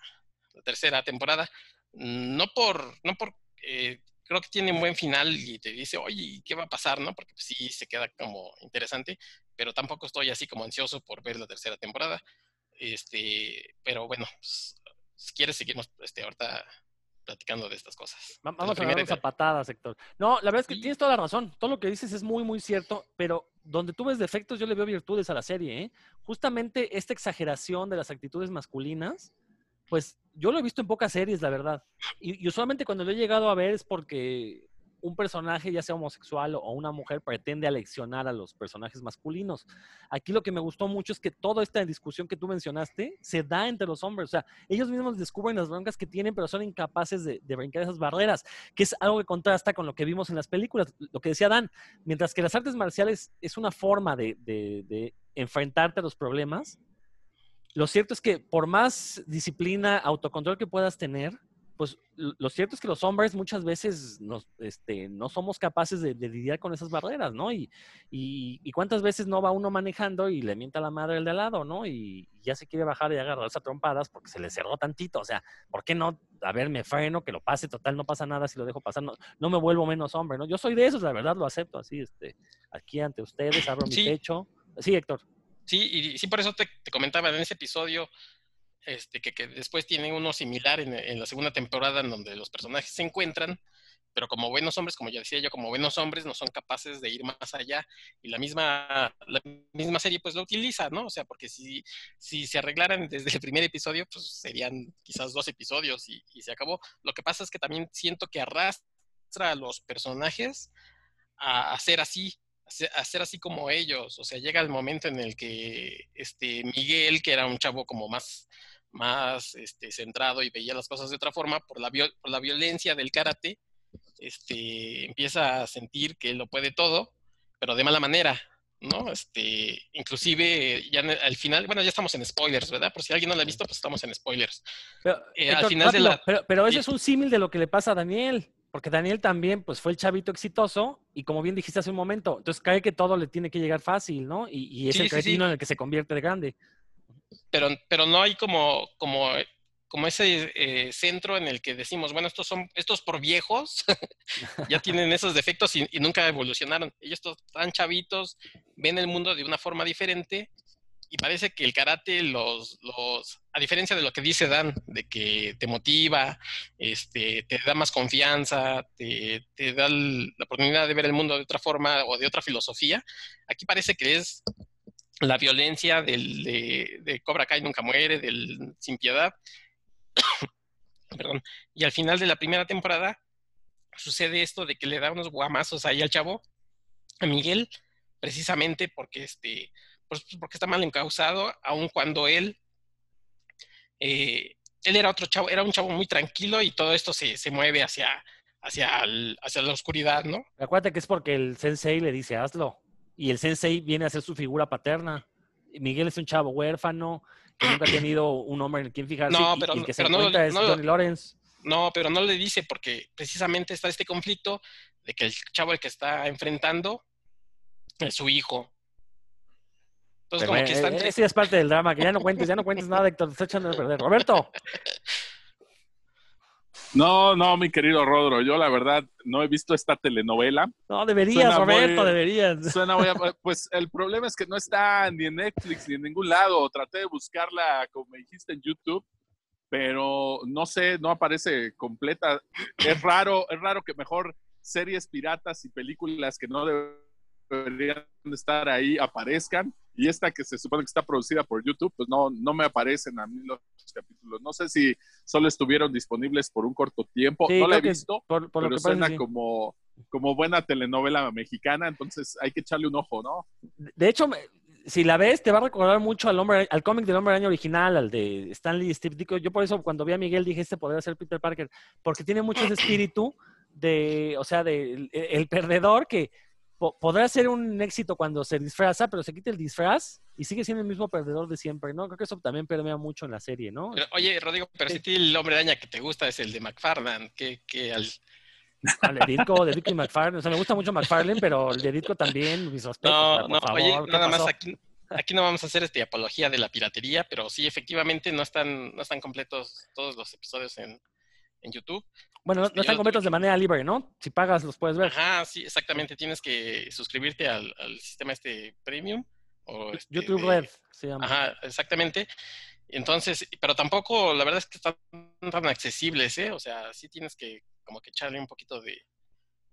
Speaker 4: la tercera temporada. No por, no por, eh, creo que tiene un buen final y te dice, oye, ¿qué va a pasar? ¿No? Porque pues, sí se queda como interesante, pero tampoco estoy así como ansioso por ver la tercera temporada. Este, pero bueno, pues, si quieres seguimos este, ahorita platicando de estas cosas.
Speaker 2: Vamos a darnos a patadas, Héctor. No, la verdad es que sí. tienes toda la razón. Todo lo que dices es muy, muy cierto, pero donde tú ves defectos, yo le veo virtudes a la serie. ¿eh? Justamente esta exageración de las actitudes masculinas, pues yo lo he visto en pocas series, la verdad. Y, y usualmente cuando lo he llegado a ver es porque un personaje, ya sea homosexual o una mujer, pretende aleccionar a los personajes masculinos. Aquí lo que me gustó mucho es que toda esta discusión que tú mencionaste se da entre los hombres. O sea, ellos mismos descubren las broncas que tienen, pero son incapaces de, de brincar esas barreras, que es algo que contrasta con lo que vimos en las películas. Lo que decía Dan, mientras que las artes marciales es una forma de, enfrentarte a los problemas, lo cierto es que por más disciplina, autocontrol que puedas tener, pues lo cierto es que los hombres muchas veces nos, este, no somos capaces de, de, lidiar con esas barreras, ¿no? Y, y, y, cuántas veces no va uno manejando y le mienta la madre el de al lado, ¿no? Y ya se quiere bajar y agarrarse a trompadas porque se le cerró tantito. O sea, ¿por qué no? A ver, me freno, que lo pase, total, no pasa nada si lo dejo pasar, no, no me vuelvo menos hombre, ¿no? Yo soy de esos, la verdad, lo acepto así, este, aquí ante ustedes, abro mi pecho. Sí, Héctor.
Speaker 4: Sí, y sí, por eso te, te comentaba en ese episodio este, que, que después tienen uno similar en, la segunda temporada en donde los personajes se encuentran, pero como buenos hombres, como ya decía yo, como buenos hombres no son capaces de ir más allá y la misma, la misma serie pues lo utiliza, ¿no? O sea, porque si, si se arreglaran desde el primer episodio, pues serían quizás dos episodios y, y se acabó. Lo que pasa es que también siento que arrastra a los personajes a, a ser así, ser así como ellos. O sea, llega el momento en el que este Miguel, que era un chavo como más más este, centrado y veía las cosas de otra forma por la, viol por la violencia del karate, este, empieza a sentir que lo puede todo, pero de mala manera, ¿no? Este, inclusive ya al final, bueno, ya estamos en spoilers, ¿verdad? Por si alguien no lo ha visto, pues estamos en spoilers.
Speaker 2: Pero, eh, Héctor, al final rápido, de la... pero, pero ese es un símil de lo que le pasa a Daniel, porque Daniel también, pues fue el chavito exitoso y como bien dijiste hace un momento, entonces cree que todo le tiene que llegar fácil, ¿no? Y, y es sí, el cretino sí, sí. en el que se convierte de grande.
Speaker 4: Pero, pero no hay como, como como ese eh, centro en el que decimos, bueno, estos son, estos por viejos, ya tienen esos defectos y, y, nunca evolucionaron. Ellos están chavitos, ven el mundo de una forma diferente y parece que el karate los, los, a diferencia de lo que dice Dan, de que te motiva, este, te da más confianza, te, te da la oportunidad de ver el mundo de otra forma o de otra filosofía, aquí parece que es la violencia del, de, de Cobra Kai nunca muere, del sin piedad, Perdón. Y al final de la primera temporada sucede esto de que le da unos guamazos ahí al chavo, a Miguel, precisamente porque este, pues porque está mal encausado, aun cuando él, eh, él era otro chavo, era un chavo muy tranquilo y todo esto se, se mueve hacia, hacia, el, hacia la oscuridad, ¿no?
Speaker 2: Acuérdate que es porque el sensei le dice hazlo y el sensei viene a ser su figura paterna. Miguel es un chavo huérfano, que nunca ha tenido un hombre en quien fijarse
Speaker 4: no, pero,
Speaker 2: y, y que se
Speaker 4: pero
Speaker 2: no, es
Speaker 4: no,
Speaker 2: Johnny Lawrence.
Speaker 4: No, pero no le dice porque precisamente está este conflicto de que el chavo el que está enfrentando es su hijo.
Speaker 2: Entonces, pero, como que está entre... Ese es parte del drama, que ya no cuentes, ya no cuentes nada, Héctor, te está echando a perder. Roberto.
Speaker 6: No, no, mi querido Rodro, yo la verdad no he visto esta telenovela.
Speaker 2: No, deberías, suena Roberto,
Speaker 6: muy,
Speaker 2: deberías.
Speaker 6: Suena muy, pues el problema es que no está ni en Netflix ni en ningún lado. Traté de buscarla, como me dijiste, en YouTube, pero no sé, no aparece completa. Es raro, es raro que mejor series piratas y películas que no deberían estar ahí aparezcan. Y esta que se supone que está producida por YouTube, pues no, no me aparecen a mí los capítulos. No sé si solo estuvieron disponibles por un corto tiempo. Sí, no la he visto, por, por pero suena parece, como, como buena telenovela mexicana, entonces hay que echarle un ojo, ¿no?
Speaker 2: De hecho, si la ves, te va a recordar mucho al hombre, al cómic del hombre araña original, al de Stanley y Steve Ditko. Yo por eso cuando vi a Miguel dije, este podría ser Peter Parker, porque tiene mucho ese espíritu de, o sea, de el, el perdedor que podrá ser un éxito cuando se disfraza, pero se quita el disfraz y sigue siendo el mismo perdedor de siempre, ¿no? Creo que eso también permea mucho en la serie, ¿no?
Speaker 4: Pero, oye, Rodrigo, pero si el hombre araña que te gusta es el de McFarlane, que, que al...
Speaker 2: Al de Ditko, de Ditko y McFarlane. O sea, me gusta mucho McFarlane, pero el de Ditko también, mis respetos.
Speaker 4: No, no,
Speaker 2: favor,
Speaker 4: oye, nada más aquí, aquí no vamos a hacer este apología de la piratería, pero sí, efectivamente, no están, no están completos todos los episodios en, en YouTube.
Speaker 2: Bueno, no, no están completos de manera libre, ¿no? Si pagas, los puedes ver.
Speaker 4: Ajá, sí, exactamente. Tienes que suscribirte al, al sistema este premium. O este
Speaker 2: YouTube de... Red se llama.
Speaker 4: Ajá, exactamente. Entonces, pero tampoco, la verdad es que están tan accesibles, ¿eh? O sea, sí tienes que como que echarle un poquito de,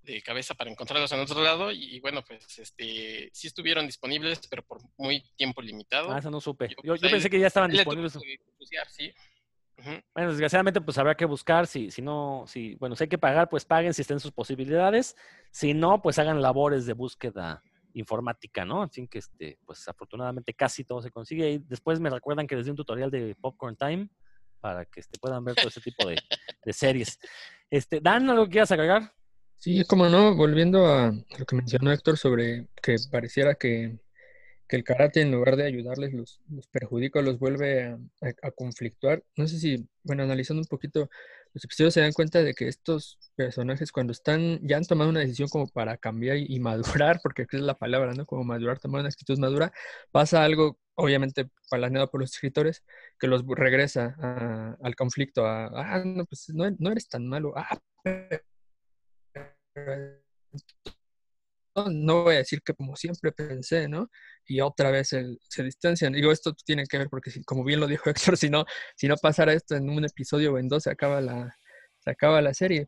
Speaker 4: de cabeza para encontrarlos en otro lado y, y, bueno, pues este sí estuvieron disponibles, pero por muy tiempo limitado.
Speaker 2: Ah, eso no supe. Yo, yo, yo pensé que ya estaban disponibles.
Speaker 4: sí.
Speaker 2: Uh -huh. Bueno, desgraciadamente, pues habrá que buscar. Si, si no, si, bueno, si hay que pagar, pues paguen si estén sus posibilidades. Si no, pues hagan labores de búsqueda informática, ¿no? Así que, este, pues afortunadamente casi todo se consigue. Y después me recuerdan que les di un tutorial de Popcorn Time para que este, puedan ver todo ese tipo de, de series. Este, Dan, ¿algo que quieras agregar?
Speaker 3: Sí, como no, volviendo a lo que mencionó Héctor sobre que pareciera que que el karate en lugar de ayudarles los, los perjudica, los vuelve a, conflictuar. No sé si, bueno, analizando un poquito los episodios se dan cuenta de que estos personajes cuando están, ya han tomado una decisión como para cambiar y, madurar, porque es la palabra, ¿no? Como madurar, tomar una actitud madura, pasa algo, obviamente planeado por los escritores, que los regresa al conflicto, a, ah, no, pues no, no eres tan malo, ah, ¿no? Voy a decir que como siempre pensé, ¿no? Y otra vez se distancian. Digo, esto tiene que ver porque, como bien lo dijo Héctor, si no, si no pasara esto en un episodio o en dos, se acaba la, se acaba la serie.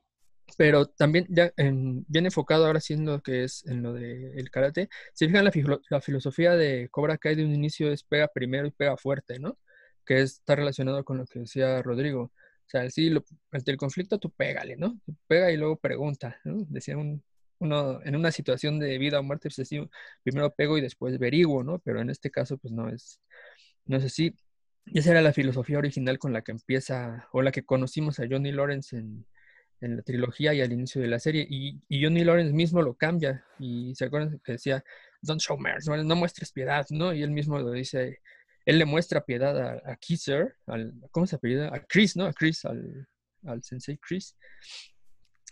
Speaker 3: Pero también ya bien enfocado ahora sí en lo que es en lo del karate, si fijan la, la filosofía de Cobra Kai de un inicio es pega primero y pega fuerte, ¿no? Que está relacionado con lo que decía Rodrigo. O sea, sí, ante el conflicto tú pégale, ¿no? pega y luego pregunta, ¿no? Decía un, uno, en una situación de vida o muerte, primero pego y después averiguo, ¿no? Pero en este caso, pues no es, no es así. Esa era la filosofía original con la que empieza, o la que conocimos a Johnny Lawrence en, en la trilogía y al inicio de la serie. Y, y, Johnny Lawrence mismo lo cambia. Y se acuerdan que decía, don't show mercy, no, muestres piedad, ¿no? Y él mismo lo dice, él le muestra piedad a, a Kisser, al, ¿cómo se apellida? A Chris, ¿no? A Chris, al, al sensei Chris.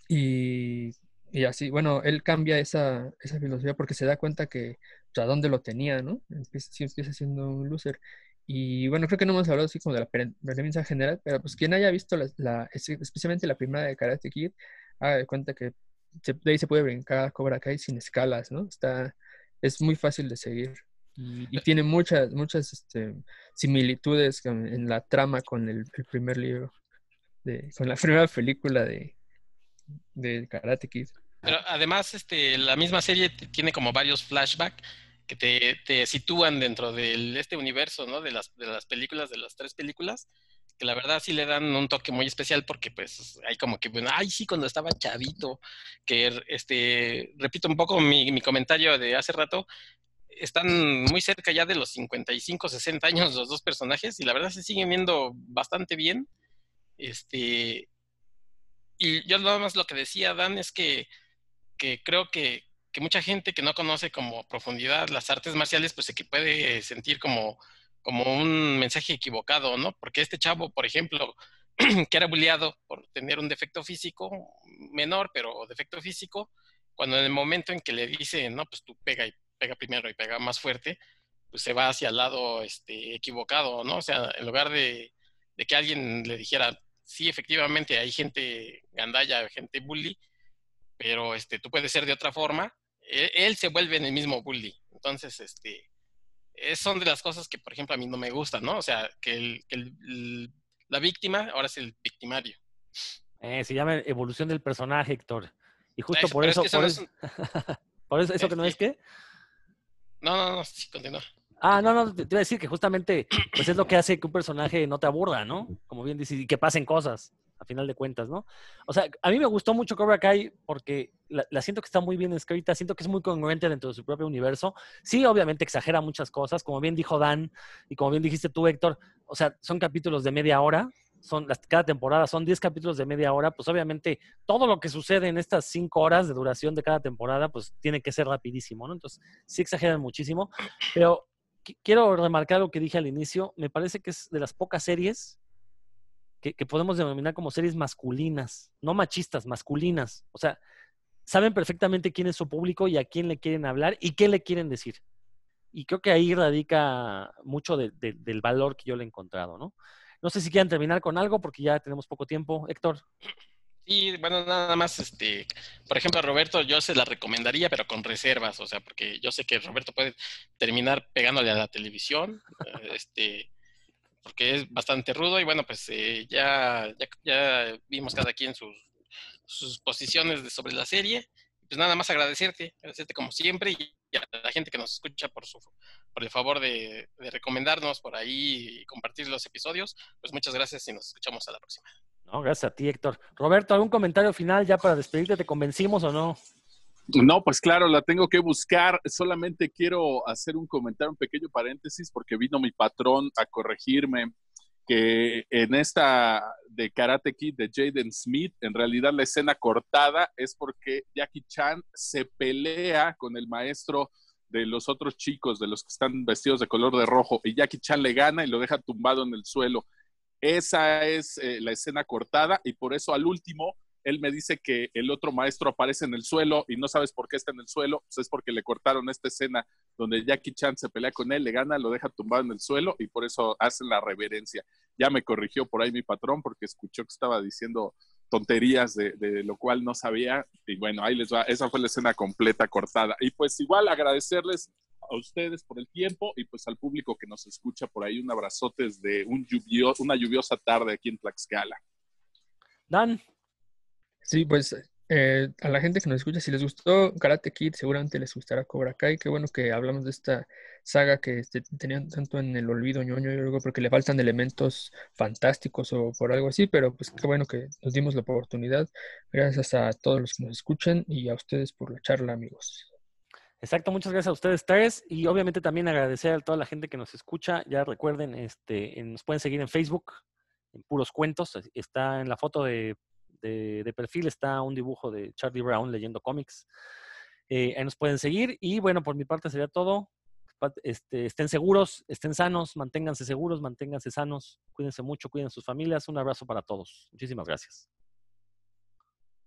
Speaker 3: Y, y, así, bueno, él cambia esa, esa filosofía porque se da cuenta que, pues, a dónde lo tenía, ¿no? Empieza, empieza siendo un loser. Y bueno, creo que no hemos hablado así como de la premisa general, pero pues quien haya visto la, especialmente la primera de Karate Kid, haga de cuenta que de ahí se puede brincar Cobra Kai sin escalas, ¿no? Está, es muy fácil de seguir y, tiene muchas, muchas este, similitudes en la trama con el, primer libro, de, con la primera película de, de Karate Kid.
Speaker 4: Pero además, este, la misma serie tiene como varios flashbacks que te, te, sitúan dentro de este universo, ¿no? De las, de las películas, de las tres películas, que la verdad sí le dan un toque muy especial porque pues hay como que, bueno, ay, sí, cuando estaba chavito, que, este, repito un poco mi, mi comentario de hace rato, están muy cerca ya de los 55, 60 años los dos personajes y la verdad se siguen viendo bastante bien. Este, y yo nada más lo que decía Dan es que, que creo que, que, mucha gente que no conoce como profundidad las artes marciales, pues se puede sentir como, como un mensaje equivocado, ¿no? Porque este chavo, por ejemplo, que era bulleado por tener un defecto físico menor, pero defecto físico, cuando en el momento en que le dice, no, pues tú pega y pega primero y pega más fuerte, pues se va hacia el lado este, equivocado, ¿no? O sea, en lugar de, de que alguien le dijera, sí, efectivamente hay gente gandalla, gente bully, pero este, tú puedes ser de otra forma, e, él, se vuelve en el mismo bully. Entonces, este, son de las cosas que, por ejemplo, a mí no me gustan, ¿no? O sea, que, el, que el, la víctima ahora es el victimario.
Speaker 2: Eh, se llama evolución del personaje, Héctor. Y justo por eso... por, eso, por eso, ¿eso que no es que...
Speaker 4: No, no, no, sí, continúa.
Speaker 2: Ah, no, no, te iba a decir que justamente pues es lo que hace que un personaje no te aburra, ¿no? Como bien dices, y que pasen cosas, a final de cuentas, ¿no? O sea, a mí me gustó mucho Cobra Kai porque la, siento que está muy bien escrita, siento que es muy congruente dentro de su propio universo. Sí, obviamente exagera muchas cosas, como bien dijo Dan y como bien dijiste tú, Héctor, o sea, son capítulos de media hora, son cada temporada son 10 capítulos de media hora, pues obviamente todo lo que sucede en estas 5 horas de duración de cada temporada, pues tiene que ser rapidísimo, ¿no? Entonces, sí exageran muchísimo, pero quiero remarcar lo que dije al inicio, me parece que es de las pocas series que, podemos denominar como series masculinas, no machistas, masculinas. O sea, saben perfectamente quién es su público y a quién le quieren hablar y qué le quieren decir. Y creo que ahí radica mucho del valor que yo le he encontrado, ¿no? No sé si quieren terminar con algo porque ya tenemos poco tiempo. Héctor.
Speaker 4: Sí, bueno, nada más, este, por ejemplo, a Roberto yo se la recomendaría, pero con reservas, o sea, porque yo sé que Roberto puede terminar pegándole a la televisión, eh, este, porque es bastante rudo y bueno, pues eh, ya, ya, vimos cada quien sus, sus posiciones sobre la serie. Pues nada más agradecerte, agradecerte como siempre y a la gente que nos escucha por su por el favor de, de recomendarnos por ahí y compartir los episodios. Pues muchas gracias y nos escuchamos a la próxima.
Speaker 2: No, gracias a ti, Héctor. Roberto, ¿algún comentario final ya para despedirte? ¿Te convencimos o no?
Speaker 6: No, pues claro, la tengo que buscar. Solamente quiero hacer un comentario, un pequeño paréntesis, porque vino mi patrón a corregirme que en esta de Karate Kid de Jaden Smith, en realidad la escena cortada es porque Jackie Chan se pelea con el maestro de los otros chicos, de los que están vestidos de color de rojo, y Jackie Chan le gana y lo deja tumbado en el suelo. Esa es eh, la escena cortada y por eso al último él me dice que el otro maestro aparece en el suelo y no sabes por qué está en el suelo, pues es porque le cortaron esta escena donde Jackie Chan se pelea con él, le gana, lo deja tumbado en el suelo y por eso hacen la reverencia. Ya me corrigió por ahí mi patrón porque escuchó que estaba diciendo tonterías de, de, lo cual no sabía. Y bueno, ahí les va, esa fue la escena completa cortada. Y pues igual agradecerles a ustedes por el tiempo y pues al público que nos escucha por ahí. Un abrazote desde un lluvio, una lluviosa tarde aquí en Tlaxcala.
Speaker 2: Dan.
Speaker 3: Sí, pues eh, a la gente que nos escucha, si les gustó Karate Kid, seguramente les gustará Cobra Kai. Qué bueno que hablamos de esta saga que este, tenían tanto en el olvido ñoño, yo creo porque le faltan elementos fantásticos o por algo así, pero pues qué bueno que nos dimos la oportunidad. Gracias a todos los que nos escuchan y a ustedes por la charla, amigos.
Speaker 2: Exacto, muchas gracias a ustedes tres y obviamente también agradecer a toda la gente que nos escucha. Ya recuerden, este, nos pueden seguir en Facebook, en Puros Cuentos. Está en la foto de de, perfil está un dibujo de Charlie Brown leyendo cómics. Eh, ahí nos pueden seguir. Y bueno, por mi parte sería todo. Este, estén seguros, estén sanos, manténganse seguros, manténganse sanos, cuídense mucho, cuiden sus familias. Un abrazo para todos. Muchísimas gracias.